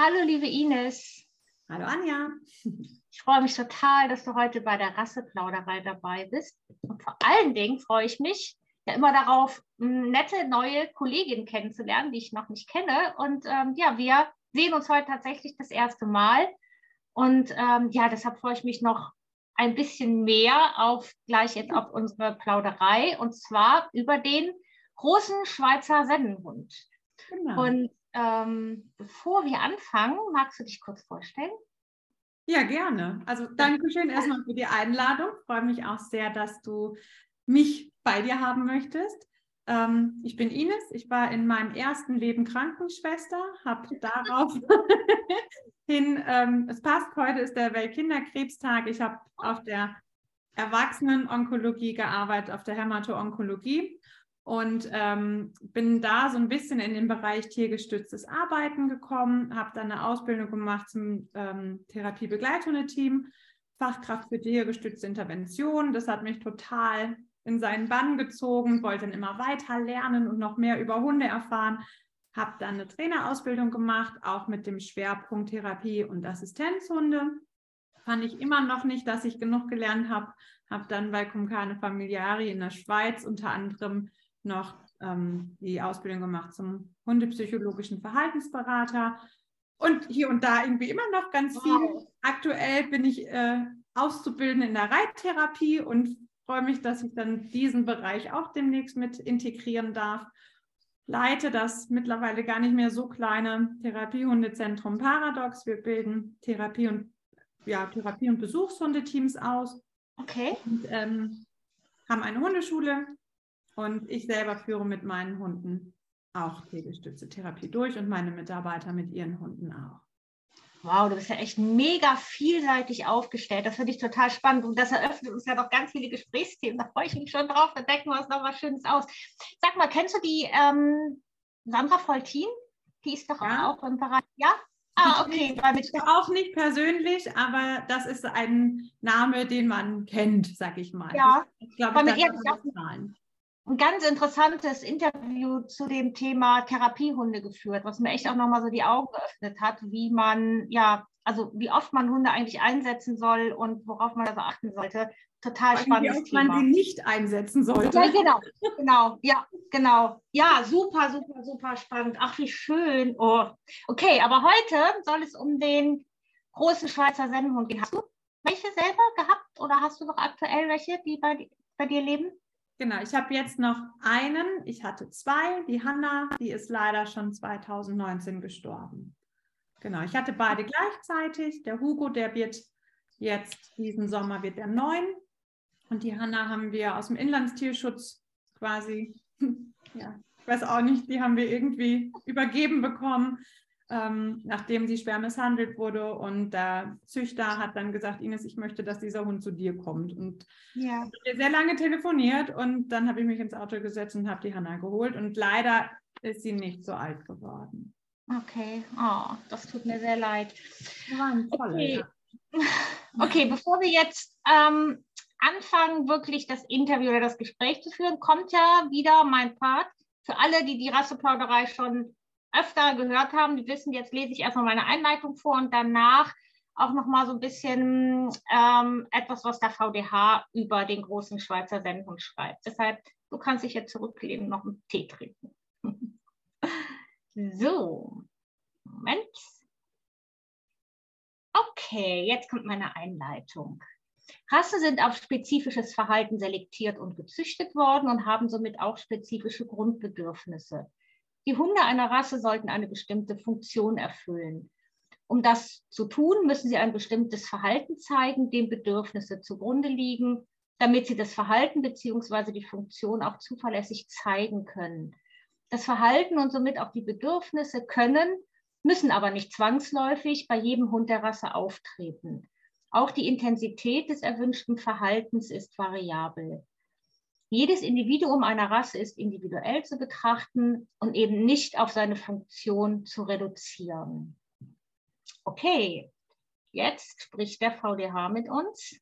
Hallo, liebe Ines. Hallo, Anja. Ich freue mich total, dass du heute bei der Rasseplauderei dabei bist. Und vor allen Dingen freue ich mich ja immer darauf, nette neue Kolleginnen kennenzulernen, die ich noch nicht kenne. Und ähm, ja, wir sehen uns heute tatsächlich das erste Mal. Und ähm, ja, deshalb freue ich mich noch ein bisschen mehr auf gleich jetzt auf unsere Plauderei und zwar über den großen Schweizer Sennenhund. Genau. Und ähm, bevor wir anfangen, magst du dich kurz vorstellen? Ja, gerne. Also danke schön erstmal für die Einladung. Ich freue mich auch sehr, dass du mich bei dir haben möchtest. Ähm, ich bin Ines. Ich war in meinem ersten Leben Krankenschwester, habe darauf hin, ähm, es passt, heute ist der Weltkinderkrebstag. Ich habe auf der Erwachsenenonkologie gearbeitet, auf der Hämato-Onkologie und ähm, bin da so ein bisschen in den Bereich tiergestütztes Arbeiten gekommen, habe dann eine Ausbildung gemacht zum ähm, Therapiebegleithundeteam, Fachkraft für tiergestützte Intervention. Das hat mich total in seinen Bann gezogen, wollte dann immer weiter lernen und noch mehr über Hunde erfahren. Habe dann eine Trainerausbildung gemacht, auch mit dem Schwerpunkt Therapie und Assistenzhunde. Fand ich immer noch nicht, dass ich genug gelernt habe. Habe dann bei Kumkane Familiari in der Schweiz unter anderem noch ähm, die Ausbildung gemacht zum hundepsychologischen Verhaltensberater und hier und da irgendwie immer noch ganz wow. viel. Aktuell bin ich äh, Auszubildende in der Reittherapie und freue mich, dass ich dann diesen Bereich auch demnächst mit integrieren darf. Leite das mittlerweile gar nicht mehr so kleine Therapiehundezentrum Paradox. Wir bilden Therapie und ja, Therapie- und Besuchshundeteams aus. Okay. Und ähm, haben eine Hundeschule, und ich selber führe mit meinen Hunden auch tiergestützte Therapie durch und meine Mitarbeiter mit ihren Hunden auch. Wow, du bist ja echt mega vielseitig aufgestellt. Das finde ich total spannend. Und das eröffnet uns ja noch ganz viele Gesprächsthemen. Da freue ich mich schon drauf. Da decken wir uns noch was Schönes aus. Sag mal, kennst du die ähm, Sandra Voltin? Die ist doch ja. auch im Bereich. Ja? Ah, okay. Ich auch nicht persönlich, aber das ist ein Name, den man kennt, sag ich mal. Ja, ich glaube, ich, ich auch ein ganz interessantes Interview zu dem Thema Therapiehunde geführt, was mir echt auch nochmal so die Augen geöffnet hat, wie man, ja, also wie oft man Hunde eigentlich einsetzen soll und worauf man also achten sollte. Total spannend. Wie oft Thema. man sie nicht einsetzen sollte. Ja, genau, genau, ja, genau. Ja, super, super, super spannend. Ach, wie schön. Oh. Okay, aber heute soll es um den großen Schweizer Sennenhund gehen. Hast du welche selber gehabt oder hast du noch aktuell welche, die bei, bei dir leben? Genau, ich habe jetzt noch einen. Ich hatte zwei. Die Hanna, die ist leider schon 2019 gestorben. Genau, ich hatte beide gleichzeitig. Der Hugo, der wird jetzt diesen Sommer wird er neun. Und die Hanna haben wir aus dem Inlandstierschutz quasi, ja, ich weiß auch nicht, die haben wir irgendwie übergeben bekommen ähm, nachdem sie schwer misshandelt wurde. Und der Züchter hat dann gesagt, Ines, ich möchte, dass dieser Hund zu dir kommt. Und ja. sehr lange telefoniert und dann habe ich mich ins Auto gesetzt und habe die Hanna geholt. Und leider ist sie nicht so alt geworden. Okay, oh, das tut mir sehr leid. Toller, okay. Ja. okay, bevor wir jetzt ähm, anfangen, wirklich das Interview oder das Gespräch zu führen, kommt ja wieder mein Part. Für alle, die die Rasseplauderei schon öfter gehört haben, die wissen, jetzt lese ich erstmal meine Einleitung vor und danach auch nochmal so ein bisschen ähm, etwas, was der VDH über den großen Schweizer Sennhund schreibt. Deshalb, du kannst dich jetzt zurücklehnen und noch einen Tee trinken. so, Moment. Okay, jetzt kommt meine Einleitung. Rasse sind auf spezifisches Verhalten selektiert und gezüchtet worden und haben somit auch spezifische Grundbedürfnisse. Die Hunde einer Rasse sollten eine bestimmte Funktion erfüllen. Um das zu tun, müssen sie ein bestimmtes Verhalten zeigen, dem Bedürfnisse zugrunde liegen, damit sie das Verhalten bzw. die Funktion auch zuverlässig zeigen können. Das Verhalten und somit auch die Bedürfnisse können, müssen aber nicht zwangsläufig bei jedem Hund der Rasse auftreten. Auch die Intensität des erwünschten Verhaltens ist variabel. Jedes Individuum einer Rasse ist individuell zu betrachten und eben nicht auf seine Funktion zu reduzieren. Okay, jetzt spricht der VDH mit uns.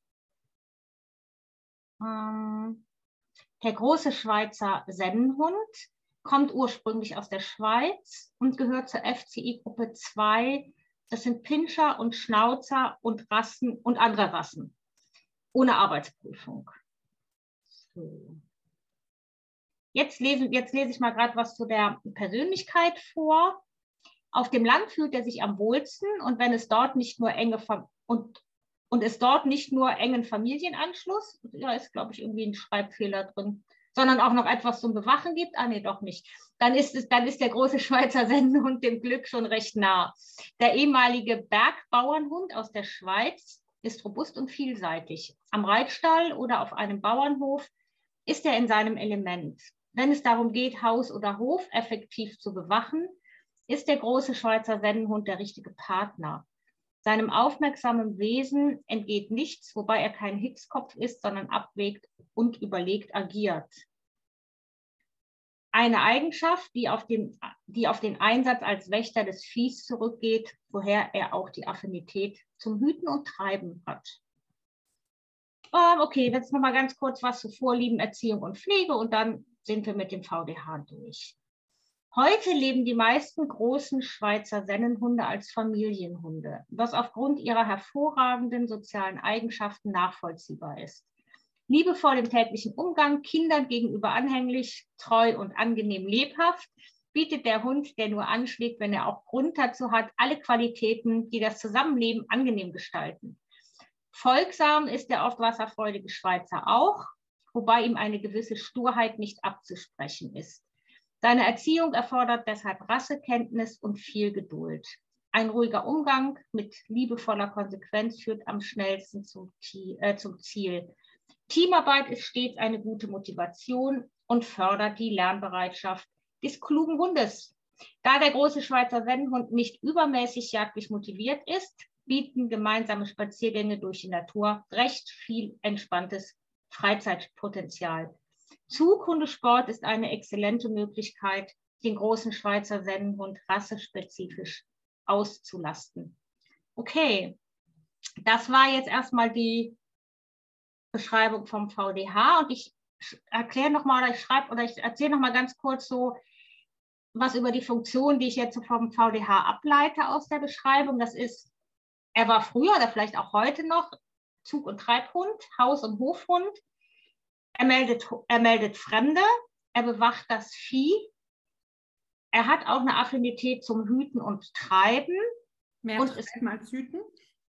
Ähm, der große Schweizer Sennenhund kommt ursprünglich aus der Schweiz und gehört zur FCI-Gruppe 2 Das sind Pinscher und Schnauzer und Rassen und andere Rassen. Ohne Arbeitsprüfung. So. Jetzt, lese, jetzt lese ich mal gerade was zu der Persönlichkeit vor. Auf dem Land fühlt er sich am wohlsten und wenn es dort nicht nur enge und, und es dort nicht nur engen Familienanschluss, da ist, glaube ich, irgendwie ein Schreibfehler drin, sondern auch noch etwas zum Bewachen gibt, ah nee, doch nicht, dann ist, es, dann ist der große Schweizer Sennenhund dem Glück schon recht nah. Der ehemalige Bergbauernhund aus der Schweiz ist robust und vielseitig. Am Reitstall oder auf einem Bauernhof ist er in seinem Element. Wenn es darum geht, Haus oder Hof effektiv zu bewachen, ist der große Schweizer Sennenhund der richtige Partner. Seinem aufmerksamen Wesen entgeht nichts, wobei er kein Hitzkopf ist, sondern abwägt und überlegt agiert. Eine Eigenschaft, die auf, den, die auf den Einsatz als Wächter des Viehs zurückgeht, woher er auch die Affinität zum Hüten und Treiben hat. Ähm, okay, jetzt nochmal ganz kurz was zu Vorlieben, Erziehung und Pflege und dann sind wir mit dem VDH durch. Heute leben die meisten großen Schweizer Sennenhunde als Familienhunde, was aufgrund ihrer hervorragenden sozialen Eigenschaften nachvollziehbar ist. Liebevoll im täglichen Umgang, Kindern gegenüber anhänglich, treu und angenehm lebhaft, bietet der Hund, der nur anschlägt, wenn er auch Grund dazu hat, alle Qualitäten, die das Zusammenleben angenehm gestalten. Folgsam ist der oft wasserfreudige Schweizer auch, wobei ihm eine gewisse Sturheit nicht abzusprechen ist. Seine Erziehung erfordert deshalb Rassekenntnis und viel Geduld. Ein ruhiger Umgang mit liebevoller Konsequenz führt am schnellsten zum, äh, Ziel. Teamarbeit ist stets eine gute Motivation und fördert die Lernbereitschaft des klugen Hundes. Da der große Schweizer Sennenhund nicht übermäßig jagdlich motiviert ist, bieten gemeinsame Spaziergänge durch die Natur recht viel entspanntes Freizeitpotenzial. Zughundesport ist eine exzellente Möglichkeit, den großen Schweizer Sennenhund rassespezifisch auszulasten. Okay, das war jetzt erstmal die Beschreibung vom VDH und ich erkläre nochmal oder ich schreibe oder ich erzähle nochmal ganz kurz so was über die Funktion, die ich jetzt vom VDH ableite aus der Beschreibung. Das ist, er war früher oder vielleicht auch heute noch Zug- und Treibhund, Haus- und Hofhund. Er meldet, er meldet Fremde, er bewacht das Vieh. Er hat auch eine Affinität zum Hüten und Treiben. Mehr und ist mal Hüten.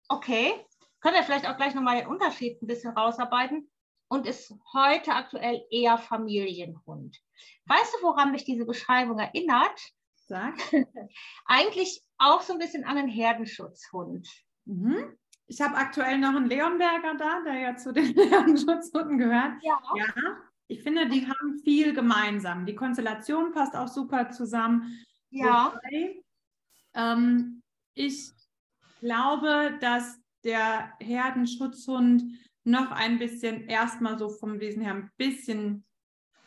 Okay. Können wir vielleicht auch gleich nochmal den Unterschied ein bisschen rausarbeiten und ist heute aktuell eher Familienhund. Weißt du, woran mich diese Beschreibung erinnert? Sag. Eigentlich auch so ein bisschen an einen Herdenschutzhund. Mhm. Ich habe aktuell noch einen Leonberger da, der ja zu den Lärmschutzhunden gehört. Ja. ja. Ich finde, die haben viel gemeinsam. Die Konstellation passt auch super zusammen. Ja. Wobei, ähm, ich glaube, dass der Herdenschutzhund noch ein bisschen erstmal so vom Wesen her ein bisschen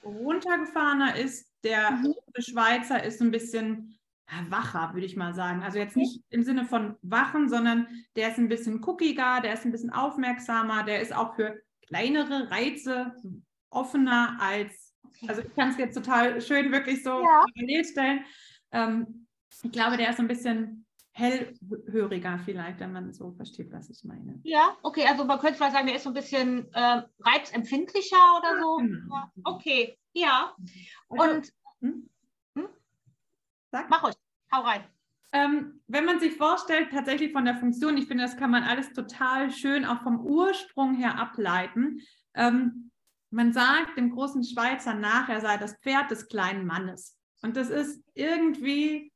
runtergefahrener ist. Der mhm. Schweizer ist ein bisschen wacher, würde ich mal sagen. Also jetzt nicht im Sinne von wachen, sondern der ist ein bisschen cookiger, der ist ein bisschen aufmerksamer, der ist auch für kleinere Reize offener als, also ich kann es jetzt total schön wirklich so ja. parallel stellen. Ähm, ich glaube, der ist so ein bisschen hellhöriger vielleicht, wenn man so versteht, was ich meine. Ja, okay, also man könnte vielleicht sagen, der ist so ein bisschen äh, reizempfindlicher oder so. Genau. Ja, okay, ja. Also, Und hm? Sag. Mach euch, hau rein. Ähm, wenn man sich vorstellt, tatsächlich von der Funktion, ich finde, das kann man alles total schön auch vom Ursprung her ableiten. Ähm, man sagt dem großen Schweizer nach, er sei das Pferd des kleinen Mannes. Und das ist irgendwie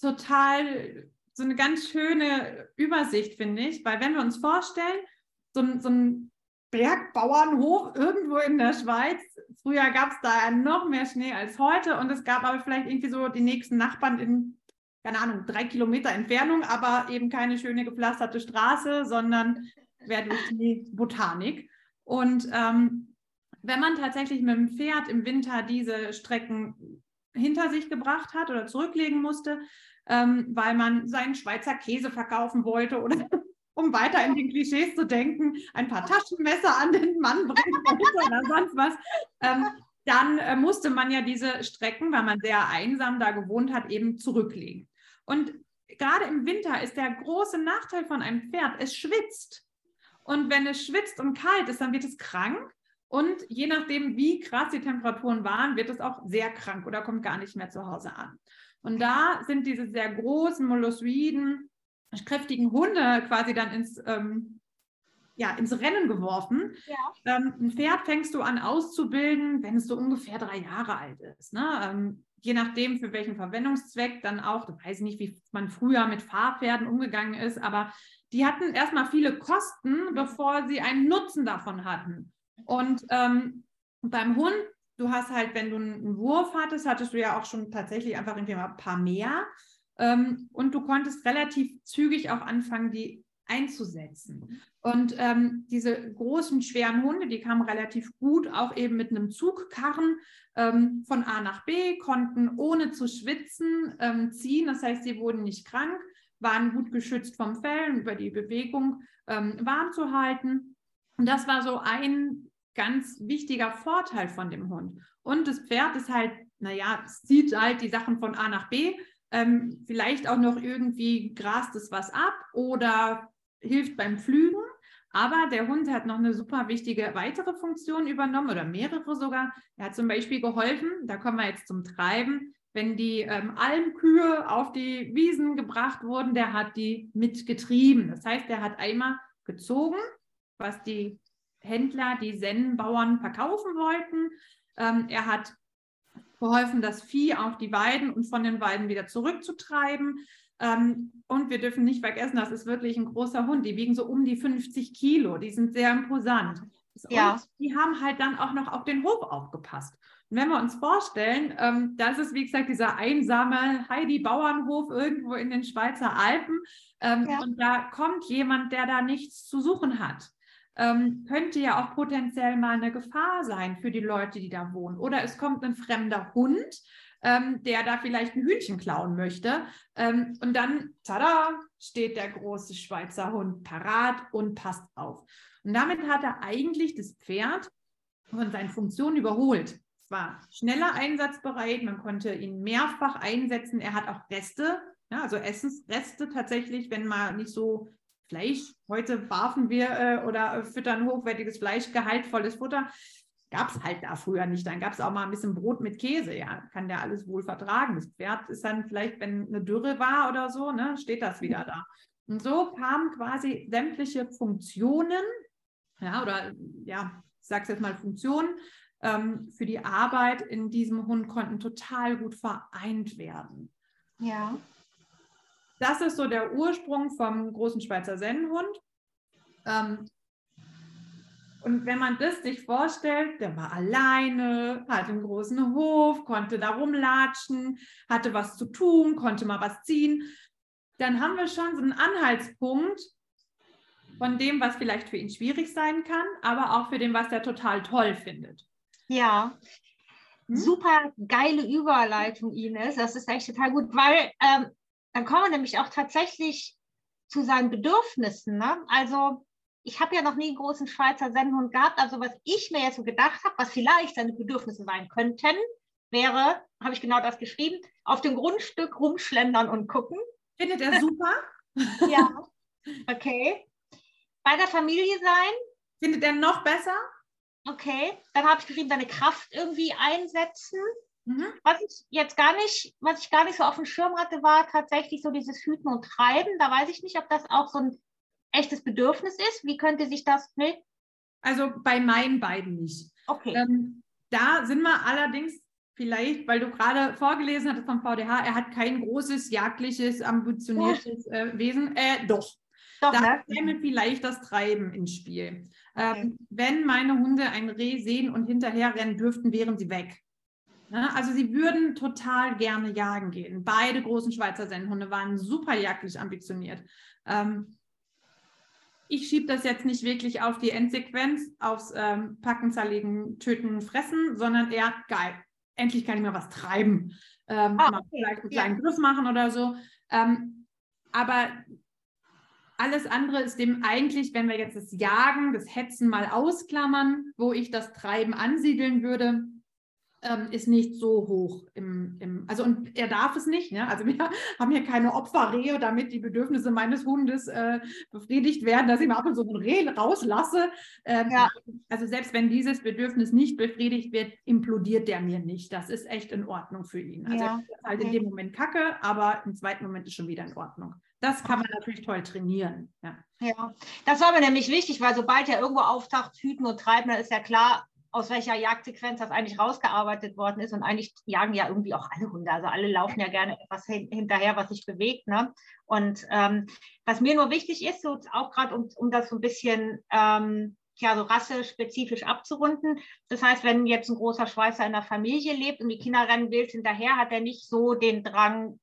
total so eine ganz schöne Übersicht, finde ich, weil wenn wir uns vorstellen, so, so ein Bergbauernhof irgendwo in der Schweiz. Früher gab es da noch mehr Schnee als heute und es gab aber vielleicht irgendwie so die nächsten Nachbarn in, keine Ahnung, drei Kilometer Entfernung, aber eben keine schöne gepflasterte Straße, sondern wäre durch die Botanik. Und ähm, wenn man tatsächlich mit dem Pferd im Winter diese Strecken hinter sich gebracht hat oder zurücklegen musste, ähm, weil man seinen Schweizer Käse verkaufen wollte oder um weiter in den Klischees zu denken, ein paar Taschenmesser an den Mann bringen oder sonst was, ähm, dann äh, musste man ja diese Strecken, weil man sehr einsam da gewohnt hat, eben zurücklegen. Und gerade im Winter ist der große Nachteil von einem Pferd, es schwitzt. Und wenn es schwitzt und kalt ist, dann wird es krank. Und je nachdem, wie krass die Temperaturen waren, wird es auch sehr krank oder kommt gar nicht mehr zu Hause an. Und da sind diese sehr großen molossoiden, kräftigen Hunde quasi dann ins, ähm, ja, ins Rennen geworfen. Ja. Ähm, ein Pferd fängst du an auszubilden, wenn es so ungefähr drei Jahre alt ist. Ne? Ähm, je nachdem, für welchen Verwendungszweck dann auch, ich weiß nicht, wie man früher mit Fahrpferden umgegangen ist, aber die hatten erstmal viele Kosten, bevor sie einen Nutzen davon hatten. Und ähm, beim Hund, du hast halt, wenn du einen Wurf hattest, hattest du ja auch schon tatsächlich einfach irgendwie mal ein paar mehr. Ähm, und du konntest relativ zügig auch anfangen, die einzusetzen. Und ähm, diese großen, schweren Hunde, die kamen relativ gut, auch eben mit einem Zugkarren ähm, von A nach B, konnten ohne zu schwitzen ähm, ziehen. Das heißt, sie wurden nicht krank, waren gut geschützt vom Fell über die Bewegung ähm, warm zu halten. Und das war so ein ganz wichtiger Vorteil von dem Hund. Und das Pferd ist halt, naja, es zieht halt die Sachen von A nach B, ähm, vielleicht auch noch irgendwie grast es was ab oder hilft beim Pflügen. Aber der Hund hat noch eine super wichtige weitere Funktion übernommen oder mehrere sogar. Er hat zum Beispiel geholfen, da kommen wir jetzt zum Treiben, wenn die ähm, Almkühe auf die Wiesen gebracht wurden, der hat die mitgetrieben. Das heißt, er hat einmal gezogen, was die Händler, die Sennenbauern verkaufen wollten. Ähm, er hat geholfen, das Vieh auf die Weiden und von den Weiden wieder zurückzutreiben. Ähm, und wir dürfen nicht vergessen, das ist wirklich ein großer Hund. Die wiegen so um die 50 Kilo. Die sind sehr imposant. Ja. Und die haben halt dann auch noch auf den Hof aufgepasst. Und wenn wir uns vorstellen, ähm, das ist wie gesagt dieser einsame Heidi-Bauernhof irgendwo in den Schweizer Alpen. Ähm, ja. Und da kommt jemand, der da nichts zu suchen hat. Ähm, könnte ja auch potenziell mal eine Gefahr sein für die Leute, die da wohnen. Oder es kommt ein fremder Hund, ähm, der da vielleicht ein Hühnchen klauen möchte. Ähm, und dann, tada, steht der große Schweizer Hund parat und passt auf. Und damit hat er eigentlich das Pferd von seinen Funktionen überholt. Es war schneller einsatzbereit, man konnte ihn mehrfach einsetzen. Er hat auch Reste, ja, also Essensreste tatsächlich, wenn man nicht so Fleisch, heute barfen wir äh, oder füttern hochwertiges Fleisch, gehaltvolles Futter gab es halt da früher nicht. Dann gab es auch mal ein bisschen Brot mit Käse, ja, kann der alles wohl vertragen. Das Pferd ist dann vielleicht, wenn eine Dürre war oder so, ne, steht das wieder da. Und so kamen quasi sämtliche Funktionen, ja, oder ja, ich sage es jetzt mal Funktionen, ähm, für die Arbeit in diesem Hund konnten total gut vereint werden. Ja. Das ist so der Ursprung vom großen Schweizer Sennenhund. Ähm, und wenn man das sich vorstellt, der war alleine, hatte einen großen Hof, konnte da rumlatschen, hatte was zu tun, konnte mal was ziehen, dann haben wir schon so einen Anhaltspunkt von dem, was vielleicht für ihn schwierig sein kann, aber auch für den, was er total toll findet. Ja, hm? super geile Überleitung, Ines. Das ist echt total gut, weil ähm, dann kommen wir nämlich auch tatsächlich zu seinen Bedürfnissen. Ne? Also ich habe ja noch nie einen großen Schweizer Sennenhund gehabt. Also was ich mir jetzt so gedacht habe, was vielleicht seine Bedürfnisse sein könnten, wäre, habe ich genau das geschrieben, auf dem Grundstück rumschlendern und gucken. Findet er super? ja. Okay. Bei der Familie sein. Findet er noch besser? Okay. Dann habe ich geschrieben, seine Kraft irgendwie einsetzen. Mhm. Was ich jetzt gar nicht, was ich gar nicht so auf dem Schirm hatte, war tatsächlich so dieses Hüten und Treiben. Da weiß ich nicht, ob das auch so ein echtes Bedürfnis ist? Wie könnte sich das, ne? Also bei meinen beiden nicht. Okay. Ähm, da sind wir allerdings vielleicht, weil du gerade vorgelesen hattest vom VDH, er hat kein großes, jagdliches, ambitioniertes äh, Wesen. Äh, doch. Doch, da ne? käme vielleicht das Treiben ins Spiel. Okay. Ähm, wenn meine Hunde ein Reh sehen und hinterher rennen dürften, wären sie weg. Ja, also sie würden total gerne jagen gehen. Beide großen Schweizer Sennenhunde waren super jagdlich ambitioniert. Ähm, ich schiebe das jetzt nicht wirklich auf die Endsequenz, aufs ähm, Packen, Zerlegen, Töten, Fressen, sondern eher geil. Endlich kann ich mal was treiben. Ähm, ah, okay. Vielleicht einen kleinen ja. Griff machen oder so. Ähm, aber alles andere ist dem eigentlich, wenn wir jetzt das Jagen, das Hetzen mal ausklammern, wo ich das Treiben ansiedeln würde, ähm, ist nicht so hoch im, im, also und er darf es nicht, ne? Also wir haben hier keine Opferrehe, damit die Bedürfnisse meines Hundes äh, befriedigt werden, dass ich mal ab und zu ein Reh rauslasse. Ähm, ja. Also selbst wenn dieses Bedürfnis nicht befriedigt wird, implodiert der mir nicht. Das ist echt in Ordnung für ihn. Also ja. ist halt okay. in dem Moment kacke, aber im zweiten Moment ist schon wieder in Ordnung. Das kann man natürlich toll trainieren. Ja. ja, das war mir nämlich wichtig, weil sobald er irgendwo auftaucht, hüten und treiben, dann ist ja klar, aus welcher Jagdsequenz das eigentlich rausgearbeitet worden ist. Und eigentlich jagen ja irgendwie auch alle Hunde. Also alle laufen ja gerne etwas hin, hinterher, was sich bewegt. Ne? Und ähm, was mir nur wichtig ist, so auch gerade um, um das so ein bisschen ähm, ja, so rassespezifisch abzurunden. Das heißt, wenn jetzt ein großer Schweißer in der Familie lebt und die Kinder rennen wild hinterher, hat er nicht so den Drang,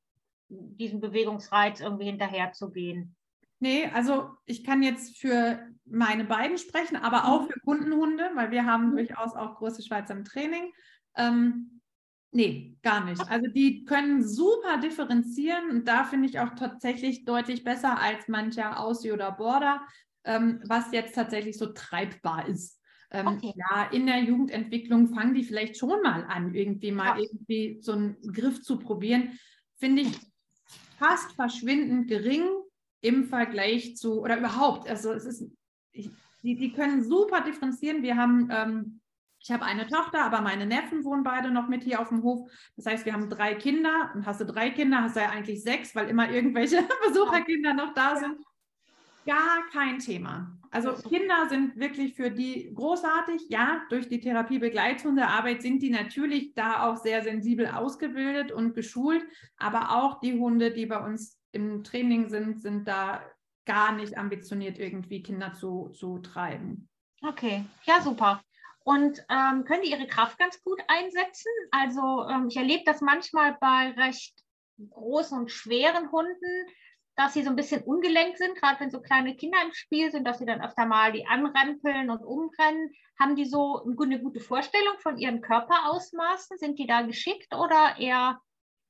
diesen Bewegungsreiz irgendwie hinterher zu gehen. Nee, also ich kann jetzt für meine beiden sprechen, aber auch mhm. für Kundenhunde, weil wir haben mhm. durchaus auch große Schweizer im Training. Ähm, nee, gar nicht. Also die können super differenzieren und da finde ich auch tatsächlich deutlich besser als mancher Aussie oder Border, ähm, was jetzt tatsächlich so treibbar ist. Ähm, okay. Ja, in der Jugendentwicklung fangen die vielleicht schon mal an, irgendwie mal ja. irgendwie so einen Griff zu probieren. Finde ich fast verschwindend gering im Vergleich zu, oder überhaupt, also es ist, ich, die, die können super differenzieren. Wir haben, ähm, ich habe eine Tochter, aber meine Neffen wohnen beide noch mit hier auf dem Hof. Das heißt, wir haben drei Kinder und hast du drei Kinder, hast du ja eigentlich sechs, weil immer irgendwelche Besucherkinder noch da sind. Gar kein Thema. Also Kinder sind wirklich für die großartig. Ja, durch die Therapiebegleithundearbeit sind die natürlich da auch sehr sensibel ausgebildet und geschult. Aber auch die Hunde, die bei uns im Training sind, sind da gar nicht ambitioniert, irgendwie Kinder zu, zu treiben. Okay, ja, super. Und ähm, können die ihre Kraft ganz gut einsetzen? Also ähm, ich erlebe das manchmal bei recht großen und schweren Hunden, dass sie so ein bisschen ungelenkt sind, gerade wenn so kleine Kinder im Spiel sind, dass sie dann öfter mal die anrempeln und umrennen. Haben die so eine gute Vorstellung von ihren Körperausmaßen? Sind die da geschickt oder eher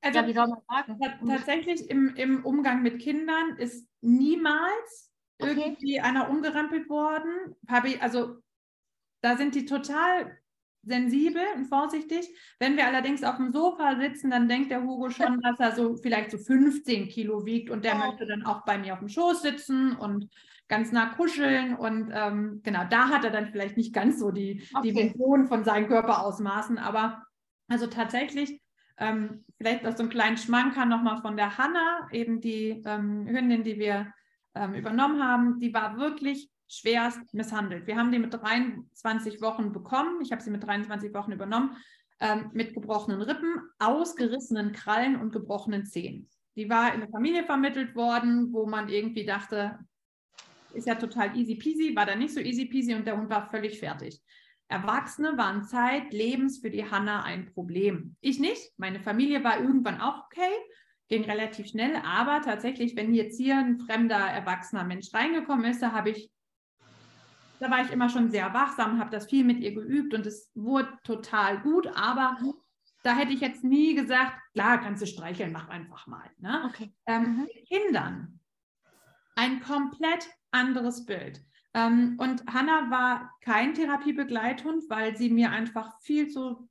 also, ja, wie soll man sagen? Tatsächlich im, im Umgang mit Kindern ist niemals okay. irgendwie einer umgerempelt worden. Also da sind die total sensibel und vorsichtig. Wenn wir allerdings auf dem Sofa sitzen, dann denkt der Hugo schon, dass er so vielleicht so 15 Kilo wiegt und der oh. möchte dann auch bei mir auf dem Schoß sitzen und ganz nah kuscheln und ähm, genau, da hat er dann vielleicht nicht ganz so die, okay. die Vision von seinen Körperausmaßen, aber also tatsächlich ähm, vielleicht auch so einen kleinen Schmanker nochmal von der Hanna, eben die ähm, Hündin, die wir ähm, übernommen haben, die war wirklich schwerst misshandelt. Wir haben die mit 23 Wochen bekommen. Ich habe sie mit 23 Wochen übernommen, ähm, mit gebrochenen Rippen, ausgerissenen Krallen und gebrochenen Zehen. Die war in eine Familie vermittelt worden, wo man irgendwie dachte, ist ja total easy peasy, war da nicht so easy peasy und der Hund war völlig fertig. Erwachsene waren zeitlebens für die Hanna ein Problem. Ich nicht. Meine Familie war irgendwann auch okay, ging relativ schnell, aber tatsächlich, wenn jetzt hier ein fremder, erwachsener Mensch reingekommen ist, da habe ich, da war ich immer schon sehr wachsam, habe das viel mit ihr geübt und es wurde total gut, aber da hätte ich jetzt nie gesagt, klar, kannst du streicheln, mach einfach mal. Ne? Okay. Ähm, mhm. Kindern ein komplett anderes Bild. Ähm, und Hanna war kein Therapiebegleithund, weil sie mir einfach viel zu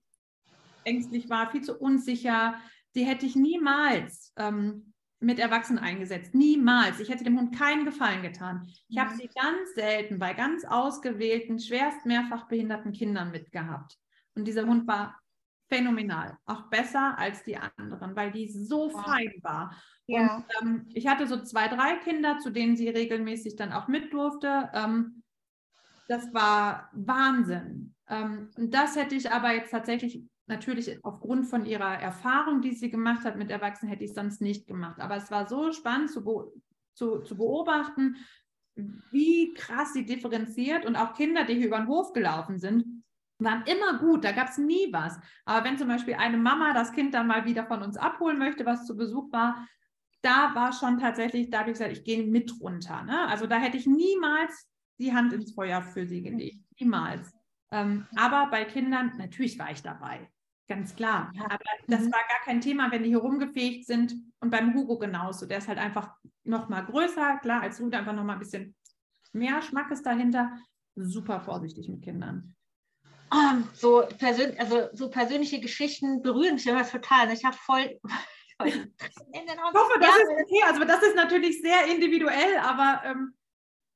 ängstlich war, viel zu unsicher. Die hätte ich niemals ähm, mit Erwachsenen eingesetzt. Niemals. Ich hätte dem Hund keinen Gefallen getan. Ich habe mhm. sie ganz selten bei ganz ausgewählten, schwerst mehrfach behinderten Kindern mitgehabt. Und dieser Hund war phänomenal. Auch besser als die anderen, weil die so wow. fein war. Ja. Und ähm, ich hatte so zwei, drei Kinder, zu denen sie regelmäßig dann auch mit durfte. Ähm, das war Wahnsinn. Ähm, und das hätte ich aber jetzt tatsächlich natürlich aufgrund von ihrer Erfahrung, die sie gemacht hat mit Erwachsenen, hätte ich sonst nicht gemacht. Aber es war so spannend zu, be zu, zu beobachten, wie krass sie differenziert und auch Kinder, die hier über den Hof gelaufen sind, waren immer gut, da gab es nie was. Aber wenn zum Beispiel eine Mama das Kind dann mal wieder von uns abholen möchte, was zu Besuch war, da war schon tatsächlich, da habe ich gesagt, ich gehe mit runter. Ne? Also da hätte ich niemals die Hand ins Feuer für sie gelegt. Niemals. Ähm, aber bei Kindern, natürlich war ich dabei. Ganz klar. Aber das mhm. war gar kein Thema, wenn die hier rumgefegt sind. Und beim Hugo genauso. Der ist halt einfach noch mal größer. Klar, als Hund einfach noch mal ein bisschen mehr Schmackes dahinter. Super vorsichtig mit Kindern. Ähm, so, persön also, so persönliche Geschichten berühren mich immer total. Ich habe voll. ich hoffe, das ja. ist okay. Also das ist natürlich sehr individuell, aber ähm,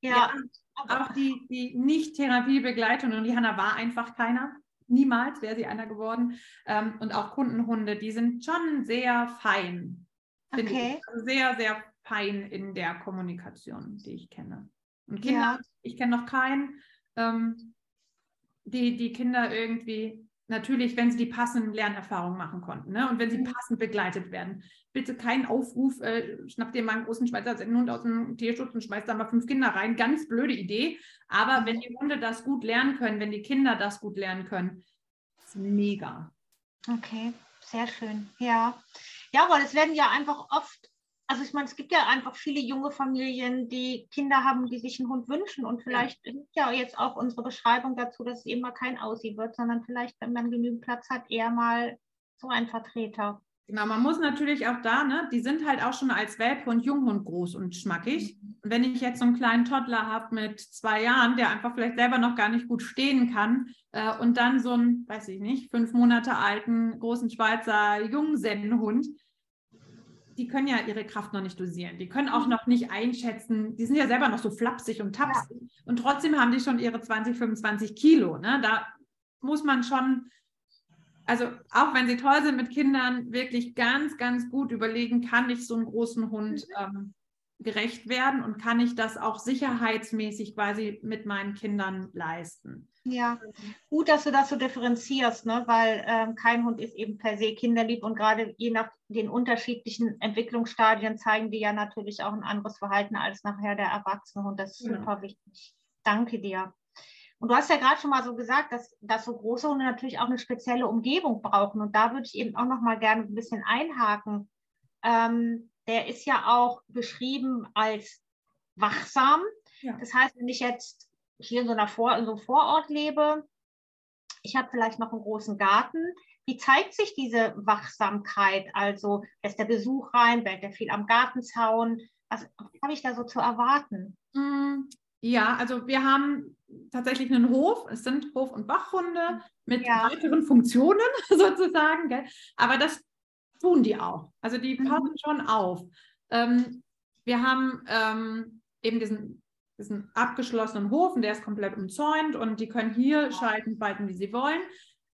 ja. ja. auch die, die Nicht-Therapiebegleitung und die Hanna war einfach keiner. Niemals wäre sie einer geworden. Ähm, und auch Kundenhunde, die sind schon sehr fein. Okay. Also sehr, sehr fein in der Kommunikation, die ich kenne. Und Kinder, ja. ich kenne noch keinen, ähm, die, die Kinder irgendwie, natürlich, wenn sie die passenden Lernerfahrungen machen konnten ne? und wenn sie mhm. passend begleitet werden. Bitte kein Aufruf, äh, schnapp dir mal einen großen Schweizer Hund aus dem Tierschutz und schmeiß da mal fünf Kinder rein. Ganz blöde Idee. Aber wenn die Hunde das gut lernen können, wenn die Kinder das gut lernen können, ist mega. Okay, sehr schön. Ja. Ja, weil es werden ja einfach oft also ich meine, es gibt ja einfach viele junge Familien, die Kinder haben, die sich einen Hund wünschen. Und vielleicht ja. ist ja jetzt auch unsere Beschreibung dazu, dass es eben mal kein Aussie wird, sondern vielleicht, wenn man genügend Platz hat, eher mal so ein Vertreter. Genau, man muss natürlich auch da, ne, die sind halt auch schon als Welpe und Junghund groß und schmackig. Mhm. Und wenn ich jetzt so einen kleinen Toddler habe mit zwei Jahren, der einfach vielleicht selber noch gar nicht gut stehen kann, äh, und dann so einen, weiß ich nicht, fünf Monate alten großen Schweizer Jungsennenhund, die können ja ihre Kraft noch nicht dosieren. Die können auch mhm. noch nicht einschätzen. Die sind ja selber noch so flapsig und tapsig. Ja. Und trotzdem haben die schon ihre 20, 25 Kilo. Ne? Da muss man schon, also auch wenn sie toll sind mit Kindern, wirklich ganz, ganz gut überlegen, kann ich so einen großen Hund mhm. ähm, gerecht werden und kann ich das auch sicherheitsmäßig quasi mit meinen Kindern leisten. Ja, gut, dass du das so differenzierst, ne? weil ähm, kein Hund ist eben per se kinderlieb und gerade je nach den unterschiedlichen Entwicklungsstadien zeigen die ja natürlich auch ein anderes Verhalten als nachher der erwachsene Hund. Das ist ja. super wichtig. Danke dir. Und du hast ja gerade schon mal so gesagt, dass, dass so große Hunde natürlich auch eine spezielle Umgebung brauchen. Und da würde ich eben auch noch mal gerne ein bisschen einhaken. Ähm, der ist ja auch beschrieben als wachsam. Ja. Das heißt, wenn ich jetzt hier in so, einer Vor in so einem Vorort lebe, ich habe vielleicht noch einen großen Garten. Wie zeigt sich diese Wachsamkeit? Also lässt der Besuch rein, bleibt er viel am Gartenzaun? Was habe ich da so zu erwarten? Mm, ja, also wir haben tatsächlich einen Hof. Es sind Hof- und Wachhunde mit ja. weiteren Funktionen sozusagen. Gell? Aber das tun die auch. Also die mhm. passen schon auf. Ähm, wir haben ähm, eben diesen ist ein abgeschlossenen Hof und der ist komplett umzäunt und die können hier schalten, walten, wie sie wollen.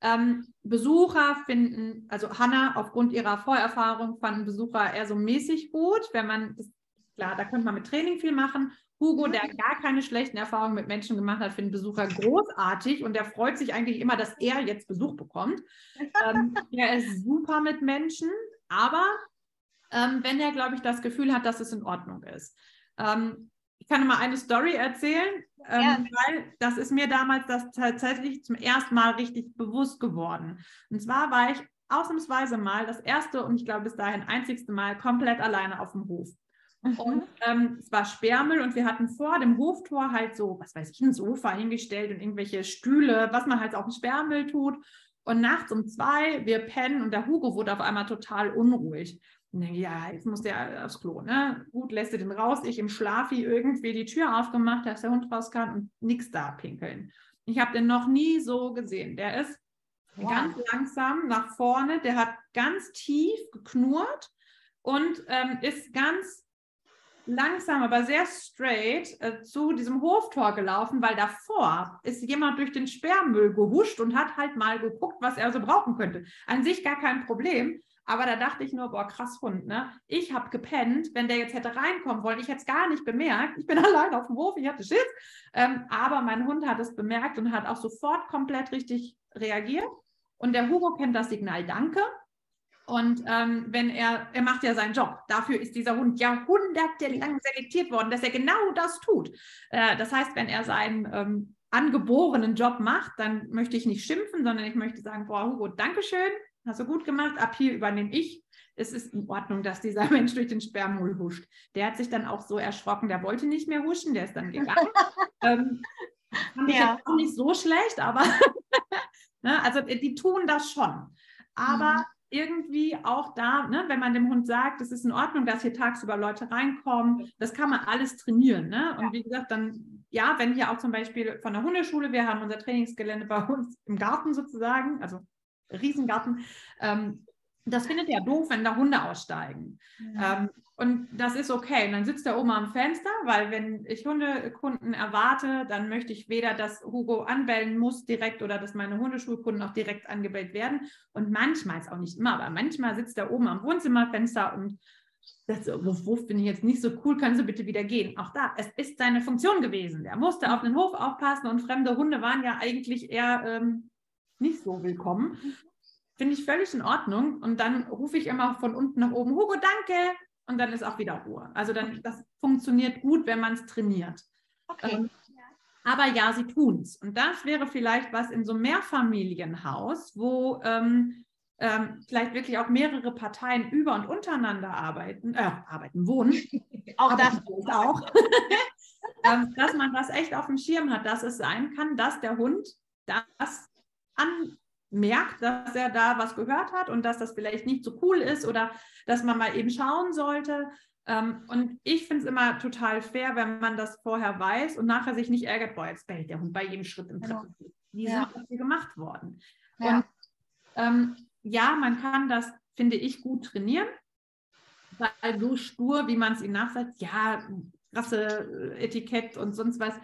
Ähm, Besucher finden, also Hanna aufgrund ihrer Vorerfahrung fanden Besucher eher so mäßig gut, wenn man, das, klar, da könnte man mit Training viel machen. Hugo, der gar keine schlechten Erfahrungen mit Menschen gemacht hat, findet Besucher großartig und der freut sich eigentlich immer, dass er jetzt Besuch bekommt. ähm, er ist super mit Menschen, aber ähm, wenn er, glaube ich, das Gefühl hat, dass es in Ordnung ist. Ähm, ich kann mal eine Story erzählen, ähm, weil das ist mir damals das tatsächlich zum ersten Mal richtig bewusst geworden. Und zwar war ich ausnahmsweise mal das erste und ich glaube bis dahin einzigste Mal komplett alleine auf dem Hof. Mhm. Und ähm, es war Sperrmüll und wir hatten vor dem Hoftor halt so, was weiß ich, ein Sofa hingestellt und irgendwelche Stühle, was man halt auch im Sperrmüll tut. Und nachts um zwei, wir pennen und der Hugo wurde auf einmal total unruhig. Ja, jetzt muss der aufs Klo, ne? Gut, lässt er den raus. Ich im Schlafi irgendwie die Tür aufgemacht, dass der Hund raus kann und nichts da pinkeln. Ich habe den noch nie so gesehen. Der ist wow. ganz langsam nach vorne, der hat ganz tief geknurrt und ähm, ist ganz langsam, aber sehr straight äh, zu diesem Hoftor gelaufen, weil davor ist jemand durch den Sperrmüll gehuscht und hat halt mal geguckt, was er so brauchen könnte. An sich gar kein Problem. Aber da dachte ich nur, boah, krass Hund, ne? Ich habe gepennt, wenn der jetzt hätte reinkommen wollen. Ich hätte es gar nicht bemerkt. Ich bin allein auf dem Hof, ich hatte Schiss. Ähm, aber mein Hund hat es bemerkt und hat auch sofort komplett richtig reagiert. Und der Hugo kennt das Signal Danke. Und ähm, wenn er, er macht ja seinen Job. Dafür ist dieser Hund jahrhundertelang selektiert worden, dass er genau das tut. Äh, das heißt, wenn er seinen ähm, angeborenen Job macht, dann möchte ich nicht schimpfen, sondern ich möchte sagen, boah, Hugo, Dankeschön, Hast du gut gemacht, ab hier übernehme ich. Es ist in Ordnung, dass dieser Mensch durch den Sperrmüll huscht. Der hat sich dann auch so erschrocken, der wollte nicht mehr huschen, der ist dann gegangen. ähm, fand ich ja. jetzt auch nicht so schlecht, aber ne, also die tun das schon. Aber mhm. irgendwie auch da, ne, wenn man dem Hund sagt, es ist in Ordnung, dass hier tagsüber Leute reinkommen, das kann man alles trainieren. Ne? Und ja. wie gesagt, dann ja, wenn hier auch zum Beispiel von der Hundeschule, wir haben unser Trainingsgelände bei uns im Garten sozusagen, also Riesengarten, ähm, das findet er doof, wenn da Hunde aussteigen. Ja. Ähm, und das ist okay. Und dann sitzt er oben am Fenster, weil wenn ich Hundekunden erwarte, dann möchte ich weder, dass Hugo anbellen muss direkt oder dass meine Hundeschulkunden auch direkt angebellt werden. Und manchmal, ist auch nicht immer, aber manchmal sitzt er oben am Wohnzimmerfenster und sagt so, wuff, wuff, bin ich jetzt nicht so cool, können Sie bitte wieder gehen. Auch da, es ist seine Funktion gewesen. Der musste auf den Hof aufpassen und fremde Hunde waren ja eigentlich eher ähm, nicht so willkommen. Finde ich völlig in Ordnung. Und dann rufe ich immer von unten nach oben, Hugo, danke. Und dann ist auch wieder Ruhe. Also dann, das funktioniert gut, wenn man es trainiert. Okay. Ähm, aber ja, sie tun es. Und das wäre vielleicht was in so einem Mehrfamilienhaus, wo ähm, ähm, vielleicht wirklich auch mehrere Parteien über und untereinander arbeiten, äh, arbeiten, wohnen. auch das auch. ähm, dass man das echt auf dem Schirm hat, dass es sein kann, dass der Hund das an, merkt, dass er da was gehört hat und dass das vielleicht nicht so cool ist oder dass man mal eben schauen sollte. Ähm, und ich finde es immer total fair, wenn man das vorher weiß und nachher sich nicht ärgert, boah, jetzt bellt der Hund bei jedem Schritt im Treppen. Ja. Wie ja. sind das gemacht worden? Ja. Und ähm, ja, man kann das, finde ich, gut trainieren, weil so stur, wie man es ihm nachsagt, ja, Rasse, Etikett und sonst was,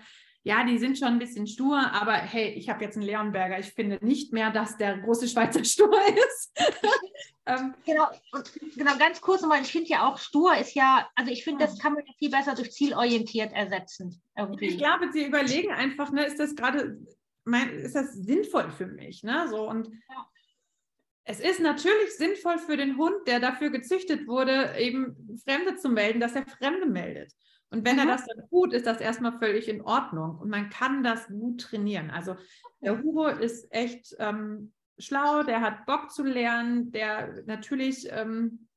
ja, die sind schon ein bisschen stur, aber hey, ich habe jetzt einen Leonberger. Ich finde nicht mehr, dass der große Schweizer stur ist. ähm, genau, genau, ganz kurz nochmal, ich finde ja auch stur ist ja, also ich finde, das kann man viel besser durch zielorientiert ersetzen. Irgendwie. Ich glaube, sie überlegen einfach, ne, ist das gerade, ist das sinnvoll für mich? Ne? So, und ja. Es ist natürlich sinnvoll für den Hund, der dafür gezüchtet wurde, eben Fremde zu melden, dass er Fremde meldet. Und wenn mhm. er das dann tut, ist das erstmal völlig in Ordnung. Und man kann das gut trainieren. Also der Hugo ist echt ähm, schlau, der hat Bock zu lernen, der natürlich, ähm,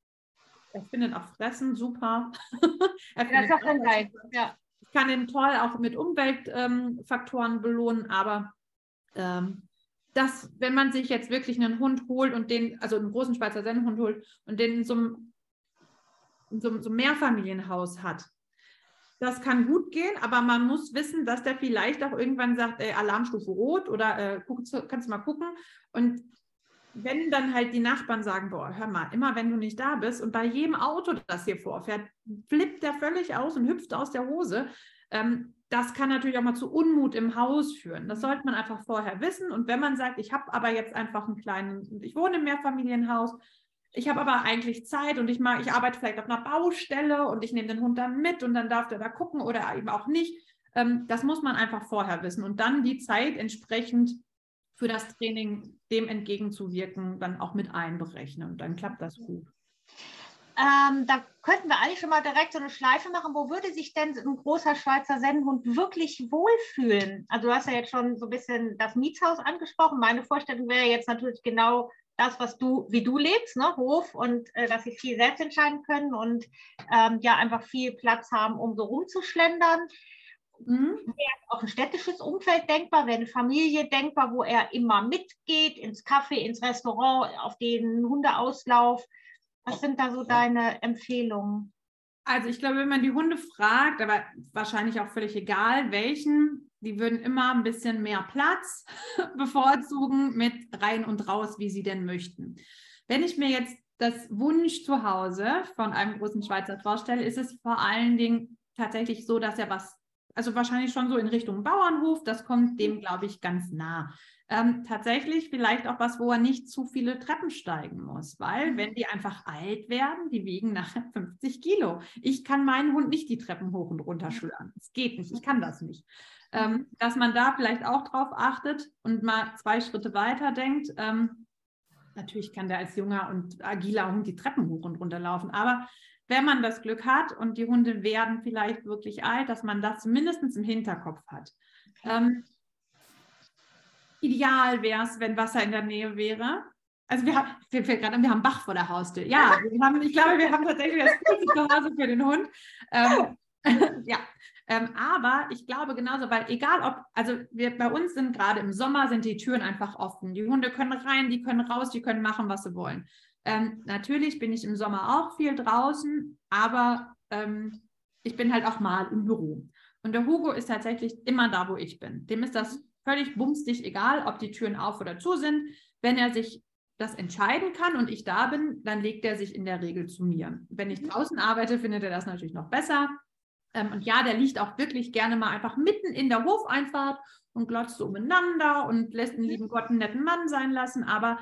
er findet auch Fressen super. er das ist auch geil. Ja. Ich kann ihn toll auch mit Umweltfaktoren ähm, belohnen, aber ähm, dass, wenn man sich jetzt wirklich einen Hund holt und den, also einen großen Schweizer Sennenhund holt und den in so einem, in so, so einem Mehrfamilienhaus hat, das kann gut gehen, aber man muss wissen, dass der vielleicht auch irgendwann sagt, ey, Alarmstufe rot oder äh, kannst du mal gucken. Und wenn dann halt die Nachbarn sagen, boah, hör mal, immer wenn du nicht da bist und bei jedem Auto, das hier vorfährt, flippt der völlig aus und hüpft aus der Hose, ähm, das kann natürlich auch mal zu Unmut im Haus führen. Das sollte man einfach vorher wissen. Und wenn man sagt, ich habe aber jetzt einfach einen kleinen, ich wohne im Mehrfamilienhaus, ich habe aber eigentlich Zeit und ich mag, ich arbeite vielleicht auf einer Baustelle und ich nehme den Hund dann mit und dann darf der da gucken oder eben auch nicht. Ähm, das muss man einfach vorher wissen und dann die Zeit entsprechend für das Training dem entgegenzuwirken, dann auch mit einberechnen. Und dann klappt das gut. Ähm, da könnten wir eigentlich schon mal direkt so eine Schleife machen. Wo würde sich denn ein großer Schweizer Sennenhund wirklich wohlfühlen? Also du hast ja jetzt schon so ein bisschen das Mietshaus angesprochen. Meine Vorstellung wäre jetzt natürlich genau das, was du, wie du lebst, ne, Hof und äh, dass sie viel selbst entscheiden können und ähm, ja einfach viel Platz haben, um so rumzuschlendern. Mhm. Wäre auch ein städtisches Umfeld denkbar, wäre eine Familie denkbar, wo er immer mitgeht, ins Café, ins Restaurant, auf den Hundeauslauf. Was sind da so deine Empfehlungen? Also ich glaube, wenn man die Hunde fragt, aber wahrscheinlich auch völlig egal, welchen, die würden immer ein bisschen mehr Platz bevorzugen mit rein und raus, wie sie denn möchten. Wenn ich mir jetzt das Wunsch zu Hause von einem großen Schweizer vorstelle, ist es vor allen Dingen tatsächlich so, dass er was, also wahrscheinlich schon so in Richtung Bauernhof, das kommt dem, glaube ich, ganz nah. Ähm, tatsächlich vielleicht auch was, wo er nicht zu viele Treppen steigen muss, weil wenn die einfach alt werden, die wiegen nachher 50 Kilo. Ich kann meinen Hund nicht die Treppen hoch und runter schlören. Es geht nicht, ich kann das nicht ähm, dass man da vielleicht auch drauf achtet und mal zwei Schritte weiter denkt. Ähm, natürlich kann der als junger und agiler Hund die Treppen hoch und runter laufen, aber wenn man das Glück hat und die Hunde werden vielleicht wirklich alt, dass man das mindestens im Hinterkopf hat. Ähm, ideal wäre es, wenn Wasser in der Nähe wäre. Also wir haben, wir, wir, wir haben Bach vor der Haustür. Ja, haben, ich glaube, wir haben tatsächlich das Gute zu Hause für den Hund. Ähm, ja, ähm, aber ich glaube genauso, weil egal ob, also wir bei uns sind gerade im Sommer sind die Türen einfach offen. Die Hunde können rein, die können raus, die können machen, was sie wollen. Ähm, natürlich bin ich im Sommer auch viel draußen, aber ähm, ich bin halt auch mal im Büro. Und der Hugo ist tatsächlich immer da, wo ich bin. Dem ist das völlig bumstig egal, ob die Türen auf oder zu sind. Wenn er sich das entscheiden kann und ich da bin, dann legt er sich in der Regel zu mir. Wenn ich mhm. draußen arbeite, findet er das natürlich noch besser. Ähm, und ja, der liegt auch wirklich gerne mal einfach mitten in der Hofeinfahrt und glotzt so umeinander und lässt den lieben Gott einen netten Mann sein lassen. Aber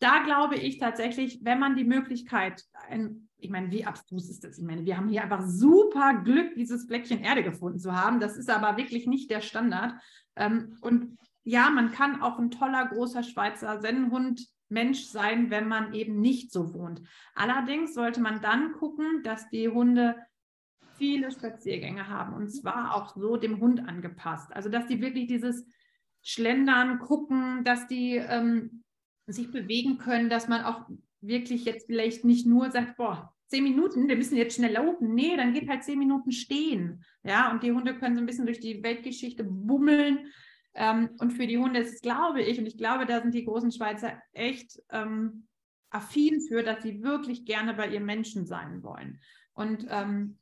da glaube ich tatsächlich, wenn man die Möglichkeit, ein, ich meine, wie abstrus ist das? Ich meine, wir haben hier einfach super Glück, dieses Fleckchen Erde gefunden zu haben. Das ist aber wirklich nicht der Standard. Ähm, und ja, man kann auch ein toller, großer Schweizer Sennenhund Mensch sein, wenn man eben nicht so wohnt. Allerdings sollte man dann gucken, dass die Hunde viele Spaziergänge haben und zwar auch so dem Hund angepasst. Also dass die wirklich dieses Schlendern gucken, dass die ähm, sich bewegen können, dass man auch wirklich jetzt vielleicht nicht nur sagt, boah, zehn Minuten, wir müssen jetzt schnell laufen. Nee, dann geht halt zehn Minuten stehen. Ja, und die Hunde können so ein bisschen durch die Weltgeschichte bummeln. Ähm, und für die Hunde ist es, glaube ich, und ich glaube, da sind die großen Schweizer echt ähm, affin für, dass sie wirklich gerne bei ihren Menschen sein wollen. Und ähm,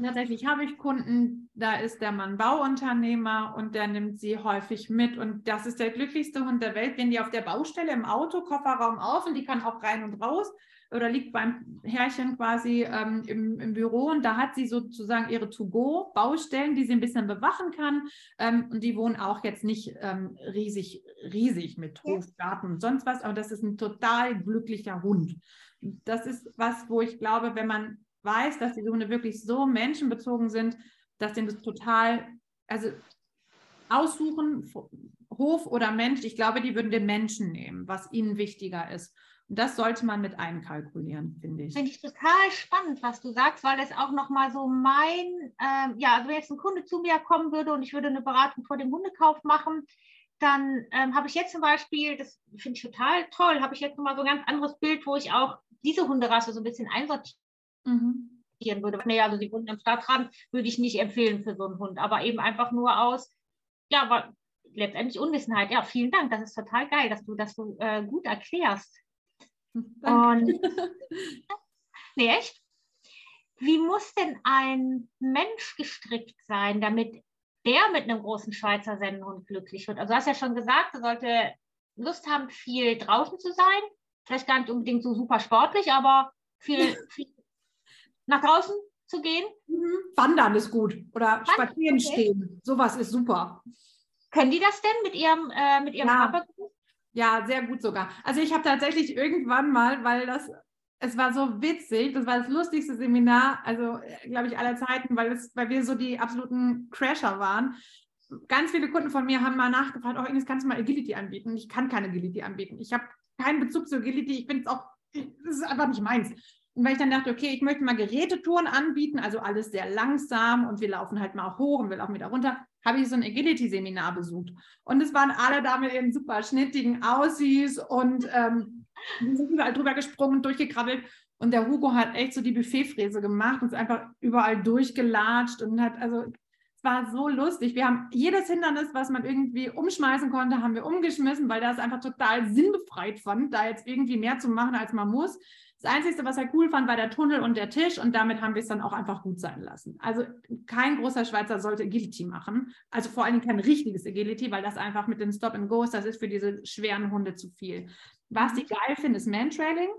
Tatsächlich habe ich Kunden, da ist der Mann Bauunternehmer und der nimmt sie häufig mit. Und das ist der glücklichste Hund der Welt, wenn die auf der Baustelle im Auto, Kofferraum auf und die kann auch rein und raus oder liegt beim Herrchen quasi ähm, im, im, Büro und da hat sie sozusagen ihre To-Go-Baustellen, die sie ein bisschen bewachen kann. Ähm, und die wohnen auch jetzt nicht ähm, riesig, riesig mit Hof, Garten und sonst was, aber das ist ein total glücklicher Hund. Das ist was, wo ich glaube, wenn man weiß, dass diese Hunde wirklich so menschenbezogen sind, dass denen das total, also aussuchen, Hof oder Mensch, ich glaube, die würden den Menschen nehmen, was ihnen wichtiger ist. Und das sollte man mit einkalkulieren, finde ich. Finde ich total spannend, was du sagst, weil das auch nochmal so mein, ähm, ja, also wenn jetzt ein Kunde zu mir kommen würde und ich würde eine Beratung vor dem Hundekauf machen, dann ähm, habe ich jetzt zum Beispiel, das finde ich total toll, habe ich jetzt nochmal so ein ganz anderes Bild, wo ich auch diese Hunderasse so ein bisschen einsortiere mhm. würde. Nee, also die Hunde am Stadtrand würde ich nicht empfehlen für so einen Hund, aber eben einfach nur aus, ja, aber letztendlich Unwissenheit. Ja, vielen Dank, das ist total geil, dass du das so äh, gut erklärst. Und, nee, echt? Wie muss denn ein Mensch gestrickt sein, damit der mit einem großen Schweizer Sennenhund glücklich wird? Also du hast ja schon gesagt, er sollte Lust haben, viel draußen zu sein. Vielleicht gar nicht unbedingt so super sportlich, aber viel, viel nach draußen zu gehen. Mhm. Wandern ist gut oder Wandern, spazieren okay. stehen. Sowas ist super. Können die das denn mit ihrem, äh, mit ihrem ja. Körper? Ja, sehr gut sogar. Also ich habe tatsächlich irgendwann mal, weil das, es war so witzig, das war das lustigste Seminar, also glaube ich aller Zeiten, weil, es, weil wir so die absoluten Crasher waren. Ganz viele Kunden von mir haben mal nachgefragt, oh Ines, kannst du mal Agility anbieten? Ich kann keine Agility anbieten. Ich habe keinen Bezug zu Agility. Ich finde es auch, das ist einfach nicht meins. Und weil ich dann dachte, okay, ich möchte mal Gerätetouren anbieten, also alles sehr langsam und wir laufen halt mal hoch und wir laufen wieder runter, habe ich so ein Agility-Seminar besucht. Und es waren alle da mit ihren super schnittigen Aussies und ähm, sind überall drüber gesprungen, durchgekrabbelt. Und der Hugo hat echt so die Buffetfräse gemacht und ist einfach überall durchgelatscht und hat, also es war so lustig. Wir haben jedes Hindernis, was man irgendwie umschmeißen konnte, haben wir umgeschmissen, weil das einfach total sinnbefreit fand, da jetzt irgendwie mehr zu machen, als man muss. Das Einzige, was er cool fand, war der Tunnel und der Tisch und damit haben wir es dann auch einfach gut sein lassen. Also kein großer Schweizer sollte Agility machen. Also vor allem kein richtiges Agility, weil das einfach mit den Stop and Goes, das ist für diese schweren Hunde zu viel. Was ich geil finde, ist Mantrailing.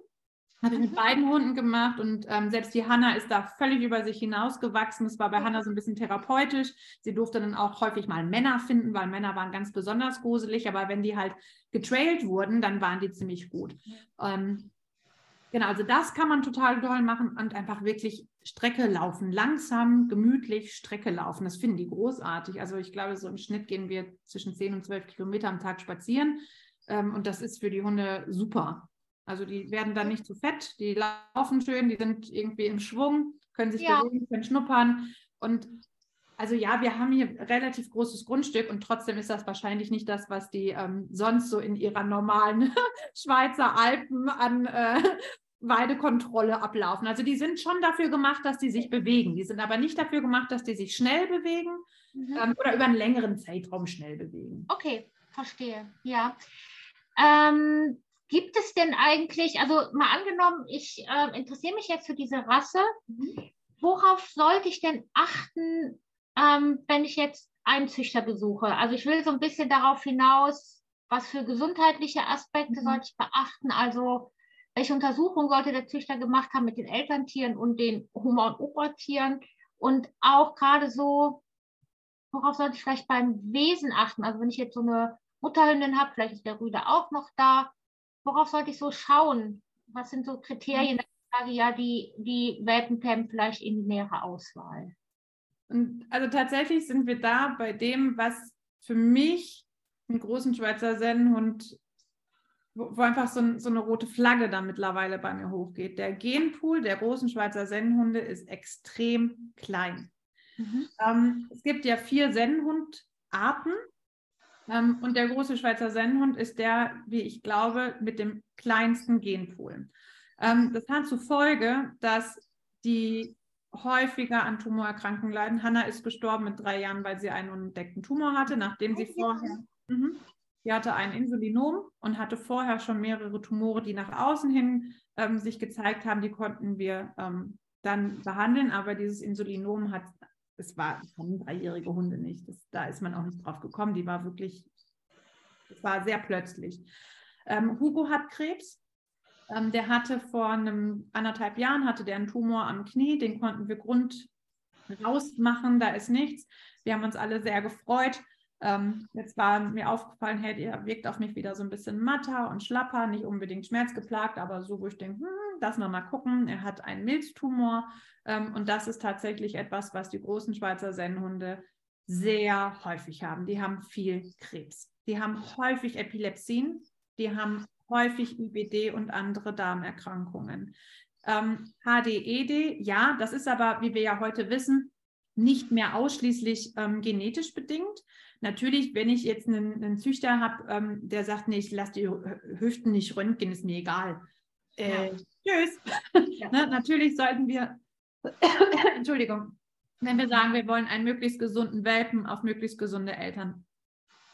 Habe ich mit mhm. beiden Hunden gemacht und ähm, selbst die Hanna ist da völlig über sich hinausgewachsen. Es war bei Hanna so ein bisschen therapeutisch. Sie durfte dann auch häufig mal Männer finden, weil Männer waren ganz besonders gruselig. Aber wenn die halt getrailt wurden, dann waren die ziemlich gut. Ähm, Genau, also das kann man total toll machen und einfach wirklich Strecke laufen, langsam, gemütlich Strecke laufen. Das finden die großartig. Also ich glaube, so im Schnitt gehen wir zwischen 10 und 12 Kilometer am Tag spazieren ähm, und das ist für die Hunde super. Also die werden dann nicht zu fett, die laufen schön, die sind irgendwie im Schwung, können sich ja. bewegen, können schnuppern und also ja, wir haben hier relativ großes Grundstück und trotzdem ist das wahrscheinlich nicht das, was die ähm, sonst so in ihrer normalen Schweizer Alpen an äh, Weidekontrolle ablaufen. Also die sind schon dafür gemacht, dass die sich bewegen. Die sind aber nicht dafür gemacht, dass die sich schnell bewegen mhm. ähm, oder über einen längeren Zeitraum schnell bewegen. Okay, verstehe. Ja. Ähm, gibt es denn eigentlich, also mal angenommen, ich äh, interessiere mich jetzt für diese Rasse, mhm. worauf sollte ich denn achten, ähm, wenn ich jetzt einen Züchter besuche? Also ich will so ein bisschen darauf hinaus, was für gesundheitliche Aspekte mhm. sollte ich beachten? Also welche Untersuchungen sollte der Züchter gemacht haben mit den Elterntieren und den Humor- und Obertieren? Und auch gerade so, worauf sollte ich vielleicht beim Wesen achten? Also wenn ich jetzt so eine Mutterhündin habe, vielleicht ist der Rüde auch noch da. Worauf sollte ich so schauen? Was sind so Kriterien, dass ich sage, ja, die, die Welpen kämen vielleicht in die nähere Auswahl? Und also tatsächlich sind wir da bei dem, was für mich einen großen Schweizer Sennenhund, wo, wo einfach so, so, eine rote Flagge da mittlerweile bei mir hochgeht. Der Genpool der großen Schweizer Sennenhunde ist extrem klein. Mhm. Ähm, es gibt ja vier Sennenhundarten. Ähm, und der große Schweizer Sennenhund ist der, wie ich glaube, mit dem kleinsten Genpool. Ähm, das hat zur Folge, dass die häufiger an Tumorerkrankungen leiden. Hanna ist gestorben mit drei Jahren, weil sie einen unentdeckten Tumor hatte, nachdem sie vorher, mh, sie hatte ein Insulinom und hatte vorher schon mehrere Tumore, die nach außen hin ähm, sich gezeigt haben. Die konnten wir ähm, dann behandeln, aber dieses Insulinom hat, es war eine dreijährige Hunde nicht. Das, da ist man auch nicht drauf gekommen. Die war wirklich, es war sehr plötzlich. Ähm, Hugo hat Krebs, ähm, der hatte vor einem anderthalb Jahren hatte der einen Tumor am Knie, den konnten wir Grund rausmachen, da ist nichts. Wir haben uns alle sehr gefreut. Ähm, jetzt war mir aufgefallen, hey, der wirkt auf mich wieder so ein bisschen matter und schlapper, nicht unbedingt schmerzgeplagt, aber so, wo ich denke, hm, lass mal mal gucken. Er hat einen Milztumor ähm, und das ist tatsächlich etwas, was die großen Schweizer Sennhunde sehr häufig haben. Die haben viel Krebs. Die haben häufig Epilepsien. Die haben häufig IBD und andere Darmerkrankungen. Ähm, HDED, ja, das ist aber, wie wir ja heute wissen, nicht mehr ausschließlich ähm, genetisch bedingt. Natürlich, wenn ich jetzt einen, einen Züchter habe, ähm, der sagt, nee, ich lasse die Hüften nicht röntgen, ist mir egal. Äh, ja. Tschüss. Ja. ne, natürlich sollten wir, Entschuldigung, wenn wir sagen, wir wollen einen möglichst gesunden Welpen auf möglichst gesunde Eltern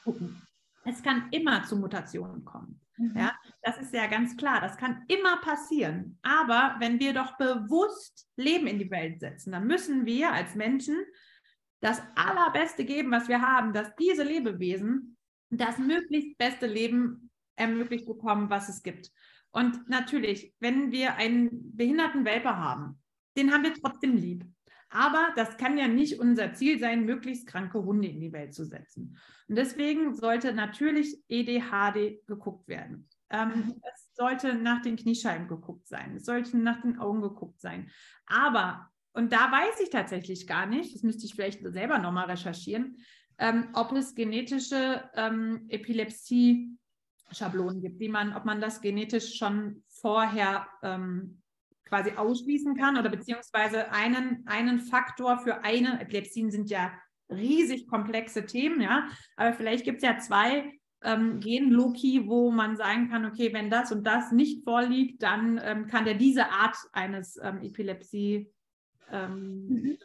gucken. Es kann immer zu Mutationen kommen. Mhm. Ja, das ist ja ganz klar. Das kann immer passieren. Aber wenn wir doch bewusst Leben in die Welt setzen, dann müssen wir als Menschen das Allerbeste geben, was wir haben, dass diese Lebewesen das möglichst beste Leben ermöglicht bekommen, was es gibt. Und natürlich, wenn wir einen behinderten Welpe haben, den haben wir trotzdem lieb. Aber das kann ja nicht unser Ziel sein, möglichst kranke Hunde in die Welt zu setzen. Und deswegen sollte natürlich EDHD geguckt werden. Ähm, mhm. es sollte nach den Kniescheiben geguckt sein. Es sollte nach den Augen geguckt sein. Aber, und da weiß ich tatsächlich gar nicht, das müsste ich vielleicht selber nochmal recherchieren, ähm, ob es genetische ähm, Epilepsie-Schablonen gibt, wie man, ob man das genetisch schon vorher ähm, quasi ausschließen kann oder beziehungsweise einen, einen Faktor für eine, Epilepsien sind ja riesig komplexe Themen, ja, aber vielleicht gibt es ja zwei ähm, Genloki, wo man sagen kann, okay, wenn das und das nicht vorliegt, dann ähm, kann der diese Art eines ähm, Epilepsie ähm, mhm.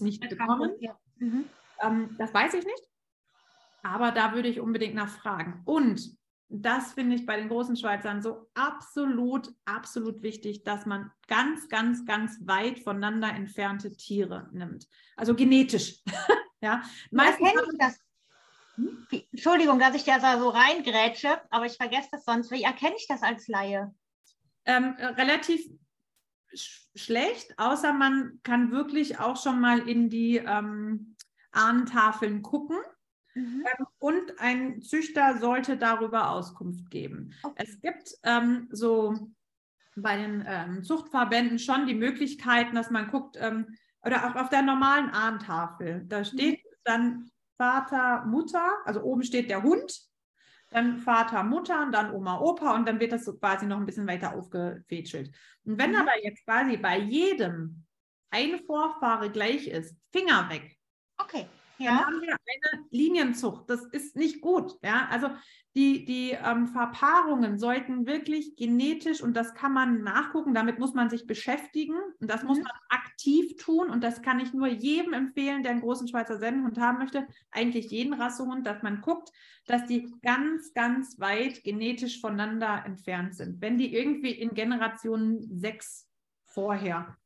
nicht bekommen. Ja. Mhm. Ähm, das weiß ich nicht, aber da würde ich unbedingt nachfragen. Und das finde ich bei den großen Schweizern so absolut, absolut wichtig, dass man ganz, ganz, ganz weit voneinander entfernte Tiere nimmt. Also genetisch. ja, meistens. Ja, das. Hm? Entschuldigung, dass ich da so reingrätsche, aber ich vergesse das sonst. Wie erkenne ich das als Laie? Ähm, relativ sch schlecht, außer man kann wirklich auch schon mal in die ähm, Ahnentafeln gucken. Mhm. Ähm, und ein Züchter sollte darüber Auskunft geben. Okay. Es gibt ähm, so bei den ähm, Zuchtverbänden schon die Möglichkeiten, dass man guckt, ähm, oder auch auf der normalen Ahntafel, da mhm. steht mhm. dann Vater, Mutter, also oben steht der Hund, dann Vater, Mutter und dann Oma, Opa und dann wird das so quasi noch ein bisschen weiter aufgefädelt. Und wenn mhm. aber jetzt quasi bei jedem ein Vorfahre gleich ist, Finger weg. Okay ja. dann haben wir eine Linienzucht. Das ist nicht gut. Ja? Also die, die ähm, Verpaarungen sollten wirklich genetisch, und das kann man nachgucken, damit muss man sich beschäftigen und das mhm. muss man aktiv tun. Und das kann ich nur jedem empfehlen, der einen großen Schweizer Sennenhund haben möchte, eigentlich jeden Rassehund, dass man guckt, dass die ganz, ganz weit genetisch voneinander entfernt sind. Wenn die irgendwie in Generation sechs vorher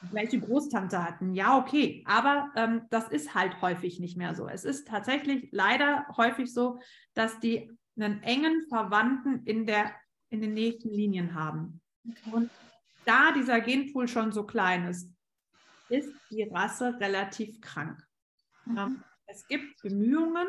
welche Großtante hatten. Ja, okay, aber ähm, das ist halt häufig nicht mehr so. Es ist tatsächlich leider häufig so, dass die einen engen Verwandten in, der, in den nächsten Linien haben. Und da dieser Genpool schon so klein ist, ist die Rasse relativ krank. Mhm. Ähm, es gibt Bemühungen,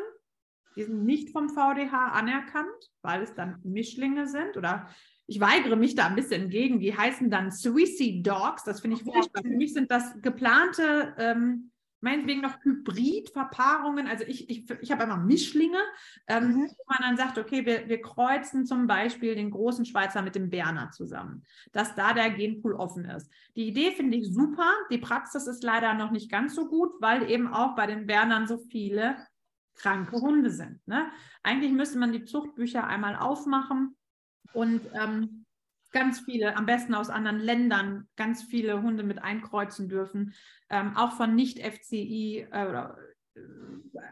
die sind nicht vom VDH anerkannt, weil es dann Mischlinge sind oder ich weigere mich da ein bisschen entgegen. Die heißen dann Swissy Dogs. Das finde ich furchtbar. Für mich sind das geplante, ähm, meinetwegen noch Hybrid-Verpaarungen. Also ich, ich, ich habe einmal Mischlinge, ähm, mhm. wo man dann sagt, okay, wir, wir kreuzen zum Beispiel den großen Schweizer mit dem Berner zusammen, dass da der Genpool offen ist. Die Idee finde ich super. Die Praxis ist leider noch nicht ganz so gut, weil eben auch bei den Bernern so viele kranke Hunde sind. Ne? Eigentlich müsste man die Zuchtbücher einmal aufmachen und ähm, ganz viele, am besten aus anderen Ländern, ganz viele Hunde mit einkreuzen dürfen, ähm, auch von Nicht-FCI äh, oder äh,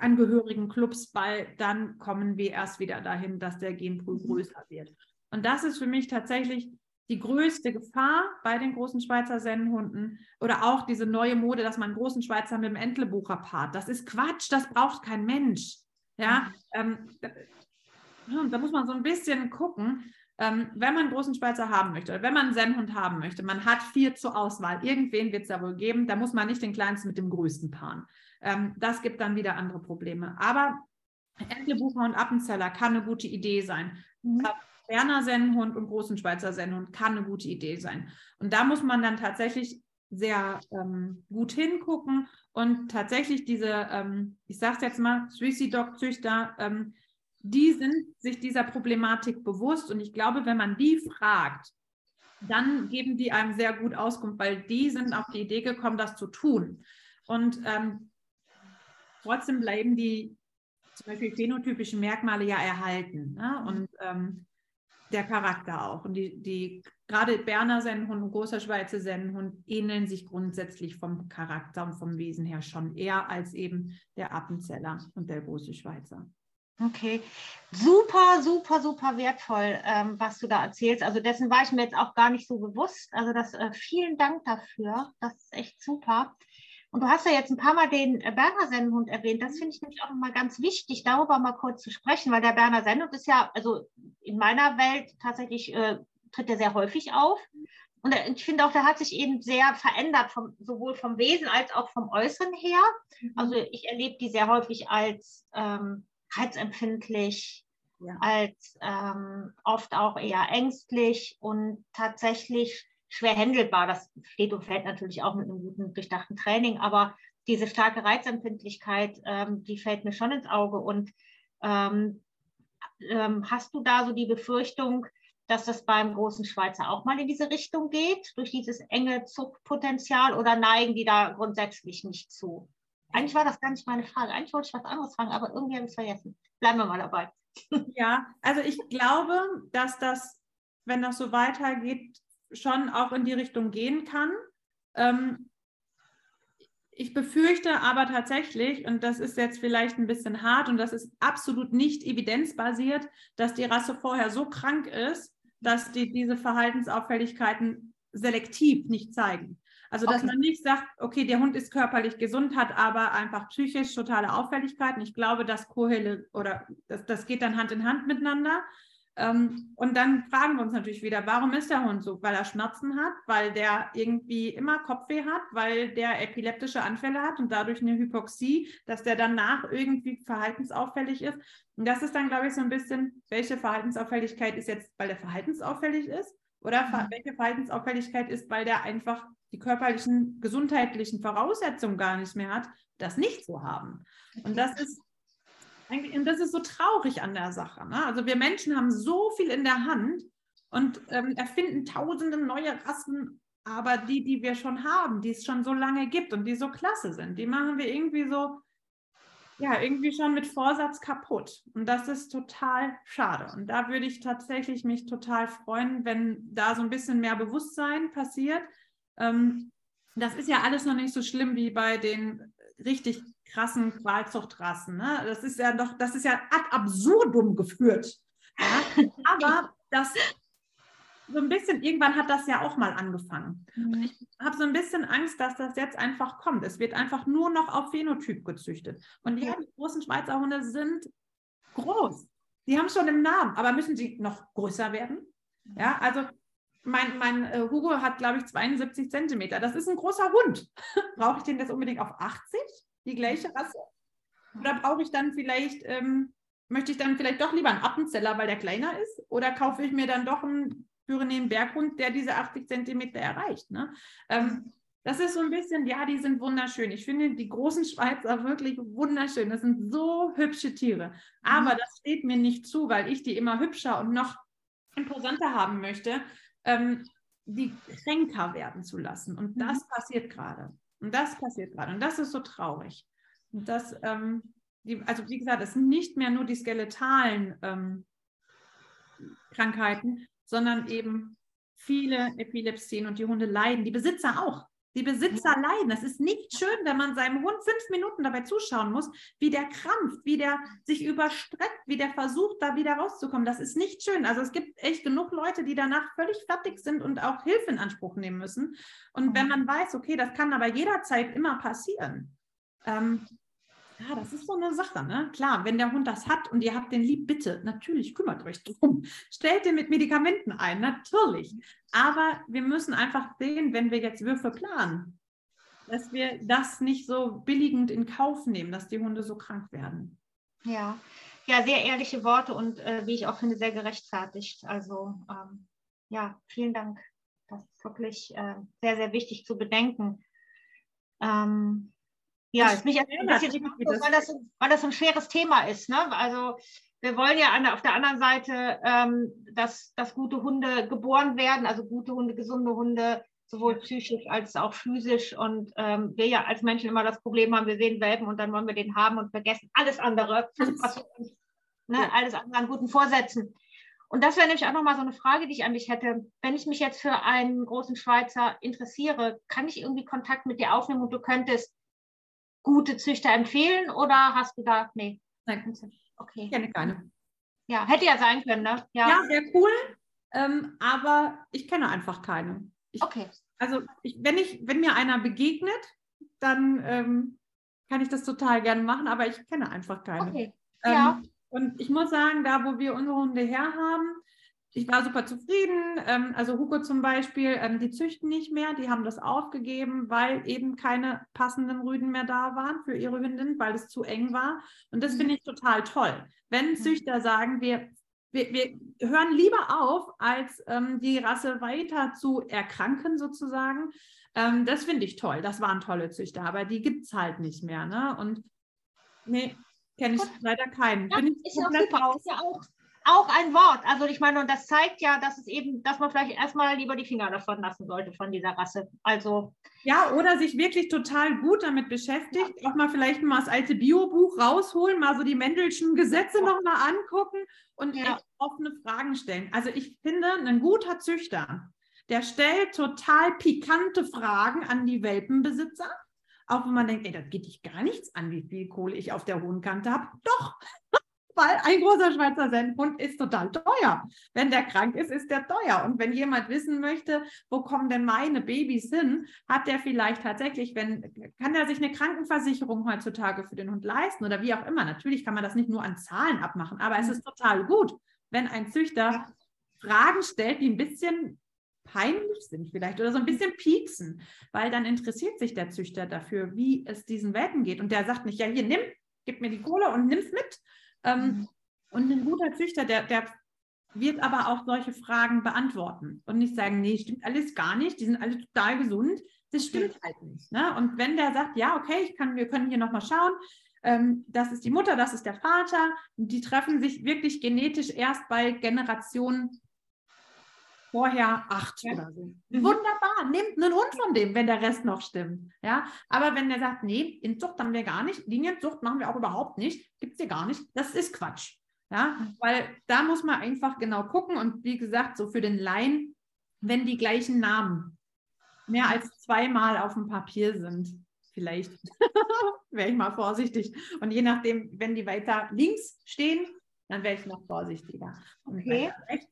angehörigen Clubs, weil dann kommen wir erst wieder dahin, dass der Genpool mhm. größer wird. Und das ist für mich tatsächlich die größte Gefahr bei den großen Schweizer Sennenhunden oder auch diese neue Mode, dass man einen großen Schweizer mit dem Entlebucher paart. Das ist Quatsch, das braucht kein Mensch. Ja, mhm. ähm, da muss man so ein bisschen gucken, ähm, wenn man einen großen Schweizer haben möchte oder wenn man einen Sennhund haben möchte, man hat vier zur Auswahl. Irgendwen wird es da wohl geben. Da muss man nicht den kleinsten mit dem größten paaren. Ähm, das gibt dann wieder andere Probleme. Aber Entlebucher und Appenzeller kann eine gute Idee sein. Mhm. Berner Sennenhund und großen Schweizer Sennenhund kann eine gute Idee sein. Und da muss man dann tatsächlich sehr ähm, gut hingucken und tatsächlich diese, ähm, ich sage es jetzt mal, Swissy Dog Züchter, ähm, die sind sich dieser Problematik bewusst. Und ich glaube, wenn man die fragt, dann geben die einem sehr gut Auskunft, weil die sind auf die Idee gekommen, das zu tun. Und ähm, trotzdem bleiben die zum Beispiel phänotypischen Merkmale ja erhalten. Ne? Und ähm, der Charakter auch. Und die, die gerade Berner Sennenhund und großer Schweizer Sennenhund ähneln sich grundsätzlich vom Charakter und vom Wesen her schon eher als eben der Appenzeller und der große Schweizer. Okay, super, super, super wertvoll, ähm, was du da erzählst. Also dessen war ich mir jetzt auch gar nicht so bewusst. Also das, äh, vielen Dank dafür. Das ist echt super. Und du hast ja jetzt ein paar Mal den äh, Berner Sennenhund erwähnt. Das finde ich nämlich auch mal ganz wichtig, darüber mal kurz zu sprechen, weil der Berner Sennenhund ist ja, also in meiner Welt tatsächlich äh, tritt er sehr häufig auf. Und ich finde auch, der hat sich eben sehr verändert, vom, sowohl vom Wesen als auch vom Äußeren her. Mhm. Also ich erlebe die sehr häufig als ähm, reizempfindlich, ja. als ähm, oft auch eher ängstlich und tatsächlich schwer händelbar. Das steht und fällt natürlich auch mit einem guten, durchdachten Training, aber diese starke Reizempfindlichkeit, ähm, die fällt mir schon ins Auge. Und ähm, ähm, hast du da so die Befürchtung, dass das beim großen Schweizer auch mal in diese Richtung geht, durch dieses enge Zuchtpotenzial oder neigen die da grundsätzlich nicht zu? Eigentlich war das gar nicht meine Frage. Eigentlich wollte ich was anderes fragen, aber irgendwie habe ich es vergessen. Bleiben wir mal dabei. Ja, also ich glaube, dass das, wenn das so weitergeht, schon auch in die Richtung gehen kann. Ähm, ich befürchte aber tatsächlich, und das ist jetzt vielleicht ein bisschen hart und das ist absolut nicht evidenzbasiert, dass die Rasse vorher so krank ist, dass die diese Verhaltensauffälligkeiten selektiv nicht zeigen. Also, dass okay. man nicht sagt, okay, der Hund ist körperlich gesund, hat aber einfach psychisch totale Auffälligkeiten. Ich glaube, das Kohele oder das, das geht dann Hand in Hand miteinander. Ähm, und dann fragen wir uns natürlich wieder, warum ist der Hund so? Weil er Schmerzen hat, weil der irgendwie immer Kopfweh hat, weil der epileptische Anfälle hat und dadurch eine Hypoxie, dass der danach irgendwie verhaltensauffällig ist. Und das ist dann, glaube ich, so ein bisschen, welche Verhaltensauffälligkeit ist jetzt, weil der verhaltensauffällig ist? Oder mhm. welche Verhaltensauffälligkeit ist, weil der einfach die körperlichen, gesundheitlichen Voraussetzungen gar nicht mehr hat, das nicht zu haben. Und das ist und das ist so traurig an der Sache. Ne? Also wir Menschen haben so viel in der Hand und ähm, erfinden tausende neue Rassen, aber die, die wir schon haben, die es schon so lange gibt und die so klasse sind, die machen wir irgendwie so, ja, irgendwie schon mit Vorsatz kaputt. Und das ist total schade. Und da würde ich tatsächlich mich total freuen, wenn da so ein bisschen mehr Bewusstsein passiert, ähm, das ist ja alles noch nicht so schlimm wie bei den richtig krassen Qualzuchtrassen. Ne? Das ist ja doch, das ist ja ad absurdum geführt. Ja? Aber das so ein bisschen, irgendwann hat das ja auch mal angefangen. Mhm. Ich habe so ein bisschen Angst, dass das jetzt einfach kommt. Es wird einfach nur noch auf Phänotyp gezüchtet. Und ja, die großen Schweizer Hunde sind groß. Die haben schon einen Namen, aber müssen sie noch größer werden? Ja, also mein, mein äh, Hugo hat, glaube ich, 72 Zentimeter. Das ist ein großer Hund. Brauche ich den jetzt unbedingt auf 80? Die gleiche Rasse? Oder brauche ich dann vielleicht, ähm, möchte ich dann vielleicht doch lieber einen Appenzeller, weil der kleiner ist? Oder kaufe ich mir dann doch einen Pyrenäen Berghund, der diese 80 Zentimeter erreicht? Ne? Ähm, das ist so ein bisschen, ja, die sind wunderschön. Ich finde die großen Schweizer wirklich wunderschön. Das sind so hübsche Tiere. Aber mhm. das steht mir nicht zu, weil ich die immer hübscher und noch imposanter haben möchte, ähm, die kränker werden zu lassen. Und mhm. das passiert gerade. Und das passiert gerade. Und das ist so traurig. Und das, ähm, die, also wie gesagt, es sind nicht mehr nur die skeletalen ähm, Krankheiten, sondern eben viele Epilepsien und die Hunde leiden, die Besitzer auch. Die Besitzer leiden. Es ist nicht schön, wenn man seinem Hund fünf Minuten dabei zuschauen muss, wie der krampft, wie der sich überstreckt, wie der versucht, da wieder rauszukommen. Das ist nicht schön. Also es gibt echt genug Leute, die danach völlig fertig sind und auch Hilfe in Anspruch nehmen müssen. Und wenn man weiß, okay, das kann aber jederzeit immer passieren, ähm, ja, das ist so eine Sache, ne? Klar, wenn der Hund das hat und ihr habt den lieb, bitte, natürlich kümmert euch drum. Stellt den mit Medikamenten ein, natürlich. Aber wir müssen einfach sehen, wenn wir jetzt Würfe planen, dass wir das nicht so billigend in Kauf nehmen, dass die Hunde so krank werden. Ja, ja, sehr ehrliche Worte und äh, wie ich auch finde, sehr gerechtfertigt. Also ähm, ja, vielen Dank. Das ist wirklich äh, sehr, sehr wichtig zu bedenken. Ähm, ja, ist mich bisschen weil das, weil das ein schweres Thema ist. Ne? Also wir wollen ja an, auf der anderen Seite, ähm, dass, dass gute Hunde geboren werden, also gute Hunde, gesunde Hunde, sowohl psychisch als auch physisch. Und ähm, wir ja als Menschen immer das Problem haben, wir sehen Welpen und dann wollen wir den haben und vergessen alles andere, was ne, alles andere an guten Vorsätzen. Und das wäre nämlich auch nochmal so eine Frage, die ich an dich hätte. Wenn ich mich jetzt für einen großen Schweizer interessiere, kann ich irgendwie Kontakt mit dir aufnehmen und du könntest gute Züchter empfehlen oder hast du da, nee? Nein, okay. Ich kenne keine. Ja, hätte ja sein können, ne? Ja, ja sehr cool, ähm, aber ich kenne einfach keine. Ich, okay. Also ich, wenn, ich, wenn mir einer begegnet, dann ähm, kann ich das total gerne machen, aber ich kenne einfach keine. Okay. Ähm, ja. Und ich muss sagen, da wo wir unsere Hunde herhaben, ich war super zufrieden. Ähm, also Hugo zum Beispiel, ähm, die züchten nicht mehr, die haben das aufgegeben, weil eben keine passenden Rüden mehr da waren für ihre Hündin, weil es zu eng war. Und das finde ich total toll. Wenn Züchter sagen, wir, wir, wir hören lieber auf, als ähm, die Rasse weiter zu erkranken sozusagen. Ähm, das finde ich toll. Das waren tolle Züchter, aber die gibt es halt nicht mehr. Ne? Und nee, kenne ich leider keinen. Ja, Bin ich ja super. Ist ja auch auch ein Wort. Also ich meine, und das zeigt ja, dass es eben, dass man vielleicht erstmal lieber die Finger davon lassen sollte von dieser Rasse. Also ja, oder sich wirklich total gut damit beschäftigt, ja. auch mal vielleicht mal das alte Biobuch rausholen, mal so die Mendelschen Gesetze ja. nochmal angucken und ja. offene Fragen stellen. Also ich finde, ein guter Züchter, der stellt total pikante Fragen an die Welpenbesitzer. Auch wenn man denkt, ey, das geht dich gar nichts an, wie viel Kohle ich auf der hohen Kante habe. Doch, weil ein großer Schweizer Sennhund ist total teuer. Wenn der krank ist, ist der teuer. Und wenn jemand wissen möchte, wo kommen denn meine Babys hin, hat der vielleicht tatsächlich, wenn, kann er sich eine Krankenversicherung heutzutage für den Hund leisten oder wie auch immer. Natürlich kann man das nicht nur an Zahlen abmachen, aber es ist total gut, wenn ein Züchter Fragen stellt, die ein bisschen peinlich sind vielleicht oder so ein bisschen pieksen, weil dann interessiert sich der Züchter dafür, wie es diesen Welpen geht. Und der sagt nicht, ja, hier, nimm, gib mir die Kohle und nimm's mit, mhm. Und ein guter Züchter, der, der wird aber auch solche Fragen beantworten und nicht sagen, nee, stimmt alles gar nicht, die sind alle total gesund. Das stimmt mhm. halt nicht. Ne? Und wenn der sagt, ja, okay, ich kann, wir können hier nochmal schauen, ähm, das ist die Mutter, das ist der Vater, die treffen sich wirklich genetisch erst bei Generationen vorher acht ja. oder so. Mhm. Wunderbar, nehmt einen Hund von dem, wenn der Rest noch stimmt. Ja, aber wenn der sagt, nee, Inzucht haben wir gar nicht, Linienzucht machen wir auch überhaupt nicht, gibt es hier gar nicht, das ist Quatsch. Ja, weil da muss man einfach genau gucken und wie gesagt, so für den Laien, wenn die gleichen Namen mehr als zweimal auf dem Papier sind, vielleicht wäre ich mal vorsichtig. Und je nachdem, wenn die weiter links stehen, dann wäre ich noch vorsichtiger. okay. Rechts,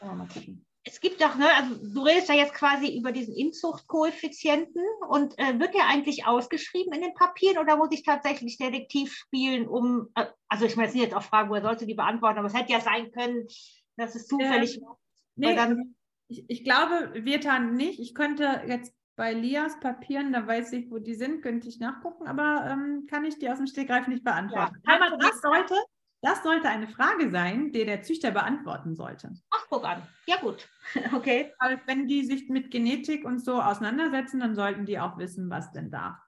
oh, mal gucken. Es gibt doch, ne, also du redest ja jetzt quasi über diesen Inzuchtkoeffizienten und äh, wird der eigentlich ausgeschrieben in den Papieren oder muss ich tatsächlich Detektiv spielen, um, äh, also ich meine, es sind jetzt auch Fragen, woher sollte die beantworten, aber es hätte ja sein können, dass es zufällig ja. nee, dann, ich, ich glaube, dann nicht. Ich könnte jetzt bei Lias Papieren, da weiß ich, wo die sind, könnte ich nachgucken, aber ähm, kann ich die aus dem Stegreif nicht beantworten. Ja, aber das sollte, das sollte eine Frage sein, die der Züchter beantworten sollte. Ach, guck an. Ja, gut. okay. Weil wenn die sich mit Genetik und so auseinandersetzen, dann sollten die auch wissen, was denn da.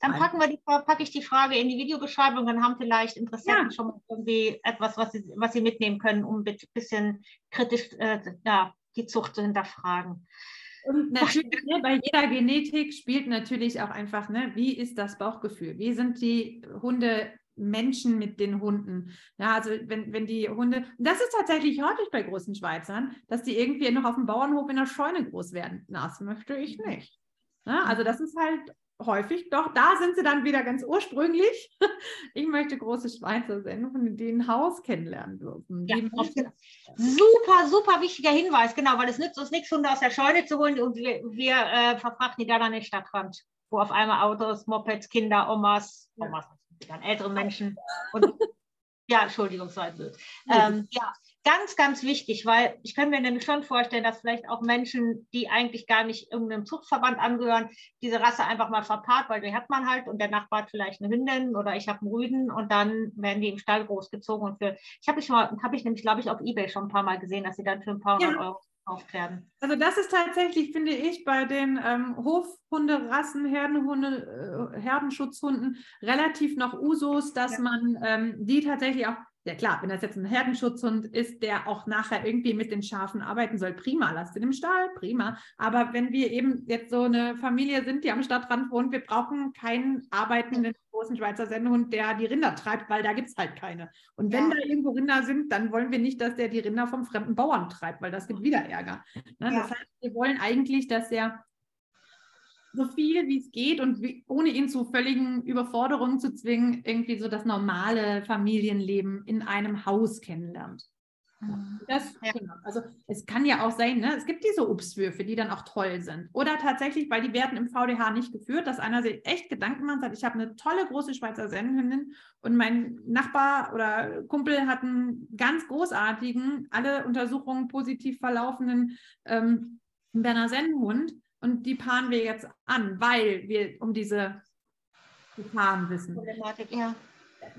Dann packen wir die, packe ich die Frage in die Videobeschreibung, dann haben vielleicht Interessenten ja. schon irgendwie etwas, was sie, was sie mitnehmen können, um ein bisschen kritisch äh, ja, die Zucht zu hinterfragen. Und natürlich, ne, bei jeder Genetik spielt natürlich auch einfach, ne, wie ist das Bauchgefühl? Wie sind die Hunde Menschen mit den Hunden. Ja, also wenn, wenn die Hunde, das ist tatsächlich häufig bei großen Schweizern, dass die irgendwie noch auf dem Bauernhof in der Scheune groß werden. Das möchte ich mhm. nicht. Ja, also das ist halt häufig, doch da sind sie dann wieder ganz ursprünglich. Ich möchte große Schweizer Sendungen, die ein Haus kennenlernen dürfen. Ja, super, super wichtiger Hinweis, genau, weil es nützt uns nichts, Hunde aus der Scheune zu holen und wir, wir äh, verfrachten die dann an den Stadtrand, wo auf einmal Autos, Mopeds, Kinder, Omas, Omas, dann ältere Menschen und ja, Entschuldigung, so ein Bild. Ähm, ja, ganz, ganz wichtig, weil ich kann mir nämlich schon vorstellen, dass vielleicht auch Menschen, die eigentlich gar nicht irgendeinem Zuchtverband angehören, diese Rasse einfach mal verpaart, weil die hat man halt und der Nachbar hat vielleicht eine Hündin oder ich habe einen Rüden und dann werden die im Stall großgezogen und für, ich habe ich mal, habe ich nämlich, glaube ich, auf Ebay schon ein paar Mal gesehen, dass sie dann für ein paar hundert ja. Euro werden. Also das ist tatsächlich, finde ich, bei den ähm, Hofhunderassen, Herdenhunde, äh, Herdenschutzhunden relativ noch Usus, dass ja. man ähm, die tatsächlich auch ja klar, wenn das jetzt ein Herdenschutzhund ist, der auch nachher irgendwie mit den Schafen arbeiten soll, prima, lasst ihn im Stall, prima. Aber wenn wir eben jetzt so eine Familie sind, die am Stadtrand wohnt, wir brauchen keinen arbeitenden großen Schweizer Sennhund, der die Rinder treibt, weil da gibt es halt keine. Und wenn ja. da irgendwo Rinder sind, dann wollen wir nicht, dass der die Rinder vom fremden Bauern treibt, weil das gibt wieder Ärger. Ne? Ja. Das heißt, wir wollen eigentlich, dass er so viel wie es geht und wie, ohne ihn zu völligen Überforderungen zu zwingen, irgendwie so das normale Familienleben in einem Haus kennenlernt. Mhm. Das, ja. genau. Also es kann ja auch sein, ne? es gibt diese Obstwürfe, die dann auch toll sind. Oder tatsächlich, weil die werden im VDH nicht geführt, dass einer sich echt Gedanken macht, sagt, ich habe eine tolle große Schweizer Sennenhündin und mein Nachbar oder Kumpel hat einen ganz großartigen, alle Untersuchungen positiv verlaufenden ähm, Berner Sennenhund und die paaren wir jetzt an, weil wir um diese Gefahren wissen. Ja.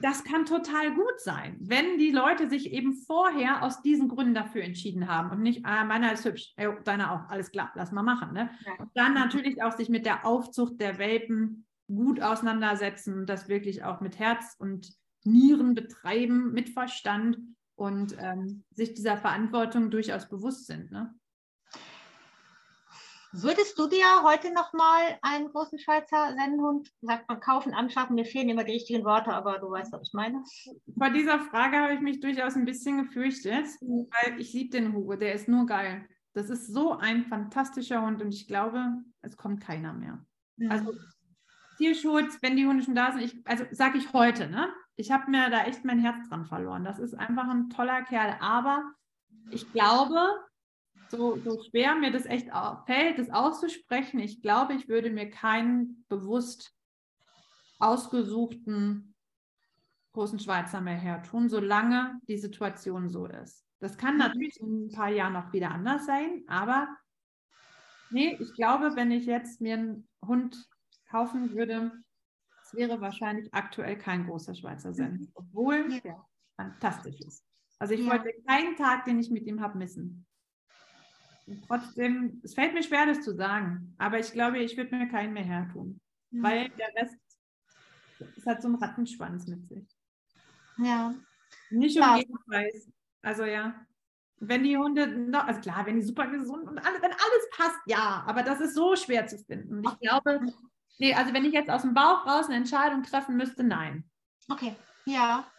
Das kann total gut sein, wenn die Leute sich eben vorher aus diesen Gründen dafür entschieden haben und nicht, ah, meiner ist hübsch, ey, deiner auch, alles klar, lass mal machen. Ne? Ja. Und dann natürlich auch sich mit der Aufzucht der Welpen gut auseinandersetzen, das wirklich auch mit Herz und Nieren betreiben, mit Verstand und ähm, sich dieser Verantwortung durchaus bewusst sind. Ne? Würdest du dir heute noch mal einen großen Schweizer Sennenhund, sagt man, kaufen, anschaffen? Mir fehlen immer die richtigen Worte, aber du weißt, was ich meine. Bei dieser Frage habe ich mich durchaus ein bisschen gefürchtet, mhm. weil ich liebe den Hugo, der ist nur geil. Das ist so ein fantastischer Hund und ich glaube, es kommt keiner mehr. Also Tierschutz, wenn die Hunde schon da sind, ich, also sage ich heute, ne? Ich habe mir da echt mein Herz dran verloren. Das ist einfach ein toller Kerl, aber ich glaube, so, so schwer mir das echt fällt, das auszusprechen. Ich glaube, ich würde mir keinen bewusst ausgesuchten großen Schweizer mehr hertun, solange die Situation so ist. Das kann mhm. natürlich in ein paar Jahren noch wieder anders sein, aber nee, ich glaube, wenn ich jetzt mir einen Hund kaufen würde, es wäre wahrscheinlich aktuell kein großer Schweizer Sender, mhm. obwohl ja. der fantastisch ist. Also ich ja. wollte keinen Tag, den ich mit ihm habe, missen trotzdem, es fällt mir schwer, das zu sagen, aber ich glaube, ich würde mir keinen mehr hertun, mhm. weil der Rest, es hat so einen Rattenschwanz mit sich. Ja. Nicht um jeden Preis. Also ja. Wenn die Hunde, noch, also klar, wenn die super gesund und alles, wenn alles passt, ja, aber das ist so schwer zu finden. Ich glaube, nee, also wenn ich jetzt aus dem Bauch raus eine Entscheidung treffen müsste, nein. Okay, ja.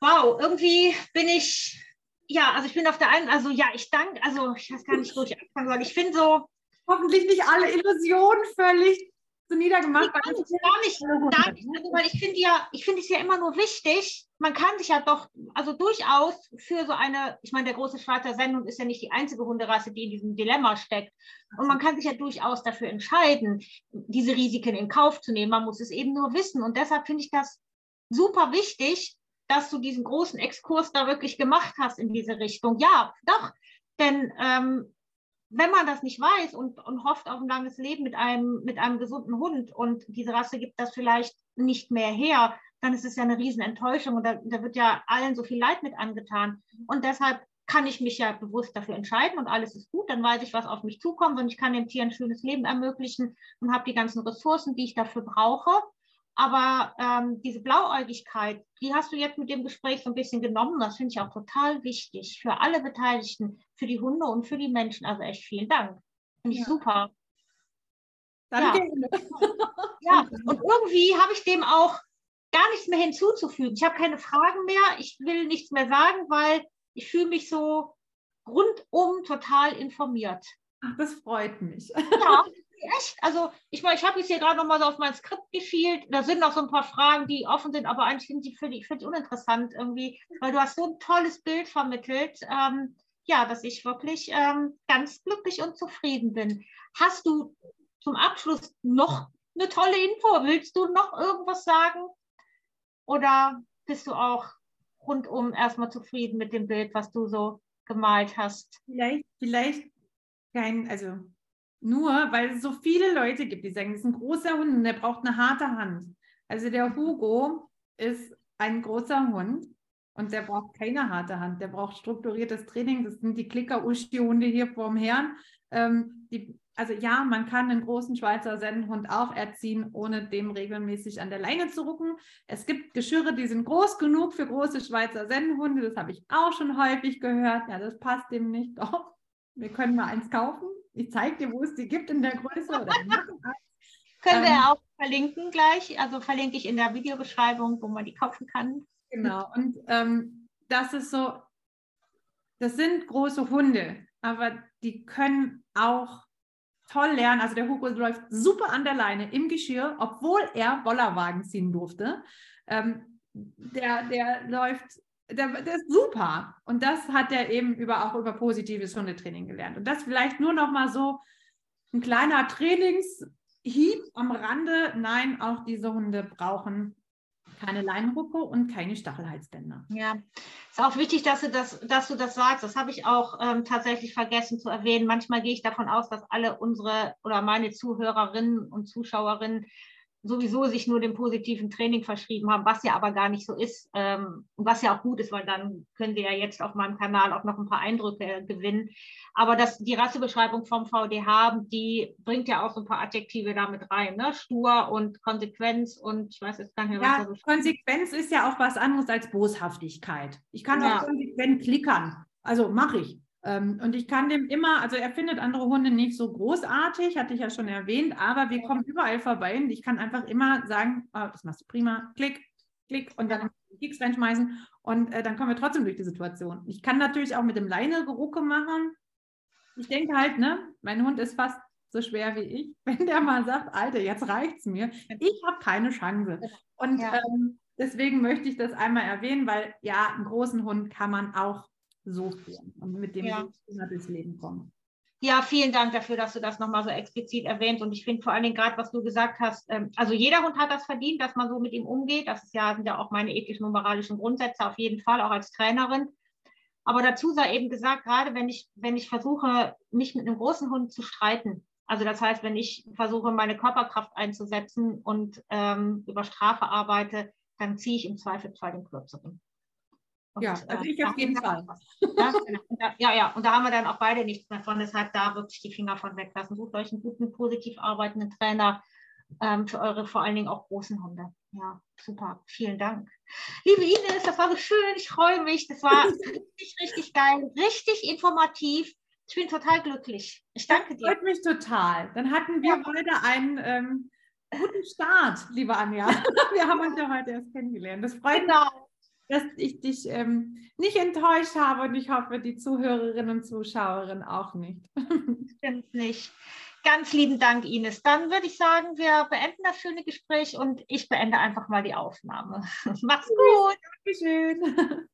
Wow, irgendwie bin ich ja, also ich bin auf der einen, also ja, ich danke, also ich weiß gar nicht, wo ich anfangen soll. Ich finde so. Hoffentlich nicht alle Illusionen völlig so niedergemacht. Gar nicht, gar nicht, gar nicht. Also, weil ich finde ja, ich finde es ja immer nur wichtig, man kann sich ja doch, also durchaus für so eine, ich meine, der große Schweizer Sendung ist ja nicht die einzige Hunderasse, die in diesem Dilemma steckt. Und man kann sich ja durchaus dafür entscheiden, diese Risiken in Kauf zu nehmen. Man muss es eben nur wissen. Und deshalb finde ich das super wichtig, dass du diesen großen Exkurs da wirklich gemacht hast in diese Richtung. Ja, doch. Denn ähm, wenn man das nicht weiß und, und hofft auf ein langes Leben mit einem, mit einem gesunden Hund und diese Rasse gibt das vielleicht nicht mehr her, dann ist es ja eine Riesenenttäuschung und da, da wird ja allen so viel Leid mit angetan. Und deshalb kann ich mich ja bewusst dafür entscheiden und alles ist gut, dann weiß ich, was auf mich zukommt und ich kann dem Tier ein schönes Leben ermöglichen und habe die ganzen Ressourcen, die ich dafür brauche. Aber ähm, diese Blauäugigkeit, die hast du jetzt mit dem Gespräch so ein bisschen genommen. Das finde ich auch total wichtig für alle Beteiligten, für die Hunde und für die Menschen. Also echt vielen Dank. Finde ich ja. super. Danke. Ja. ja, und irgendwie habe ich dem auch gar nichts mehr hinzuzufügen. Ich habe keine Fragen mehr. Ich will nichts mehr sagen, weil ich fühle mich so rundum total informiert. Das freut mich. Ja, echt. Also ich meine, ich habe jetzt hier gerade noch mal so auf mein Skript geschielt. Da sind noch so ein paar Fragen, die offen sind, aber eigentlich sind die für die, für die uninteressant irgendwie, weil du hast so ein tolles Bild vermittelt. Ähm, ja, dass ich wirklich ähm, ganz glücklich und zufrieden bin. Hast du zum Abschluss noch eine tolle Info? Willst du noch irgendwas sagen? Oder bist du auch rundum erstmal zufrieden mit dem Bild, was du so gemalt hast? Vielleicht, vielleicht kein, also nur, weil es so viele Leute gibt, die sagen, das ist ein großer Hund und der braucht eine harte Hand. Also der Hugo ist ein großer Hund und der braucht keine harte Hand. Der braucht strukturiertes Training. Das sind die Klicker-Uschi-Hunde hier vorm Herrn. Ähm, die, also ja, man kann einen großen Schweizer Sennenhund auch erziehen, ohne dem regelmäßig an der Leine zu rucken. Es gibt Geschirre, die sind groß genug für große Schweizer Sennenhunde. Das habe ich auch schon häufig gehört. Ja, das passt dem nicht. Doch, wir können mal eins kaufen. Ich zeige dir, wo es die gibt in der Größe. Oder Können wir ähm, auch verlinken gleich. Also verlinke ich in der Videobeschreibung, wo man die kaufen kann. Genau. Und ähm, das ist so, das sind große Hunde, aber die können auch toll lernen. Also der Hugo läuft super an der Leine im Geschirr, obwohl er Bollerwagen ziehen durfte. Ähm, der, der läuft der, ist super. Und das hat er eben über, auch über positives Hundetraining gelernt. Und das vielleicht nur noch mal so ein kleiner Trainingshieb am Rande. Nein, auch diese Hunde brauchen keine Leinenrucke und keine Stachelhalsbänder. Ja, ist auch wichtig, dass du das, dass du das sagst. Das habe ich auch ähm, tatsächlich vergessen zu erwähnen. Manchmal gehe ich davon aus, dass alle unsere oder meine Zuhörerinnen und Zuschauerinnen sowieso sich nur dem positiven Training verschrieben haben, was ja aber gar nicht so ist. Ähm, was ja auch gut ist, weil dann können Sie ja jetzt auf meinem Kanal auch noch ein paar Eindrücke äh, gewinnen. Aber das, die Rassebeschreibung vom VDH, die bringt ja auch so ein paar Adjektive damit rein. Ne? Stur und Konsequenz und ich weiß jetzt gar nicht mehr, was ja, Konsequenz ist ja auch was anderes als Boshaftigkeit. Ich kann ja. auch konsequent klickern. Also mache ich. Ähm, und ich kann dem immer, also er findet andere Hunde nicht so großartig, hatte ich ja schon erwähnt, aber wir kommen überall vorbei und ich kann einfach immer sagen, oh, das machst du prima, klick, klick und dann Keks reinschmeißen und äh, dann kommen wir trotzdem durch die Situation. Ich kann natürlich auch mit dem Leine Gerucke machen. Ich denke halt, ne, mein Hund ist fast so schwer wie ich. Wenn der mal sagt, Alter, jetzt reicht's mir, ich habe keine Chance. Und ja. ähm, deswegen möchte ich das einmal erwähnen, weil ja, einen großen Hund kann man auch so führen und mit dem ja. immer durchs Leben kommen. Ja, vielen Dank dafür, dass du das nochmal so explizit erwähnst. Und ich finde vor allen Dingen gerade, was du gesagt hast, ähm, also jeder Hund hat das verdient, dass man so mit ihm umgeht. Das ist ja, sind ja auch meine ethischen und moralischen Grundsätze auf jeden Fall, auch als Trainerin. Aber dazu sei eben gesagt, gerade wenn ich, wenn ich versuche, mich mit einem großen Hund zu streiten, also das heißt, wenn ich versuche, meine Körperkraft einzusetzen und ähm, über Strafe arbeite, dann ziehe ich im Zweifelsfall den kürzeren. Und, ja, also ich äh, auf jeden Fall. Ja, ja, und da haben wir dann auch beide nichts mehr von. Deshalb da wirklich die Finger von weglassen. Sucht euch einen guten, positiv arbeitenden Trainer ähm, für eure vor allen Dingen auch großen Hunde. Ja, super. Vielen Dank. Liebe Ines, das war so schön. Ich freue mich. Das war richtig, richtig geil. Richtig informativ. Ich bin total glücklich. Ich danke dir. Freut mich total. Dann hatten wir ja. heute einen ähm, guten Start, liebe Anja. wir haben uns ja heute erst kennengelernt. Das freut genau. mich dass ich dich ähm, nicht enttäuscht habe und ich hoffe, die Zuhörerinnen und Zuschauerinnen auch nicht. Stimmt nicht. Ganz lieben Dank, Ines. Dann würde ich sagen, wir beenden das schöne Gespräch und ich beende einfach mal die Aufnahme. Mach's gut. Dankeschön.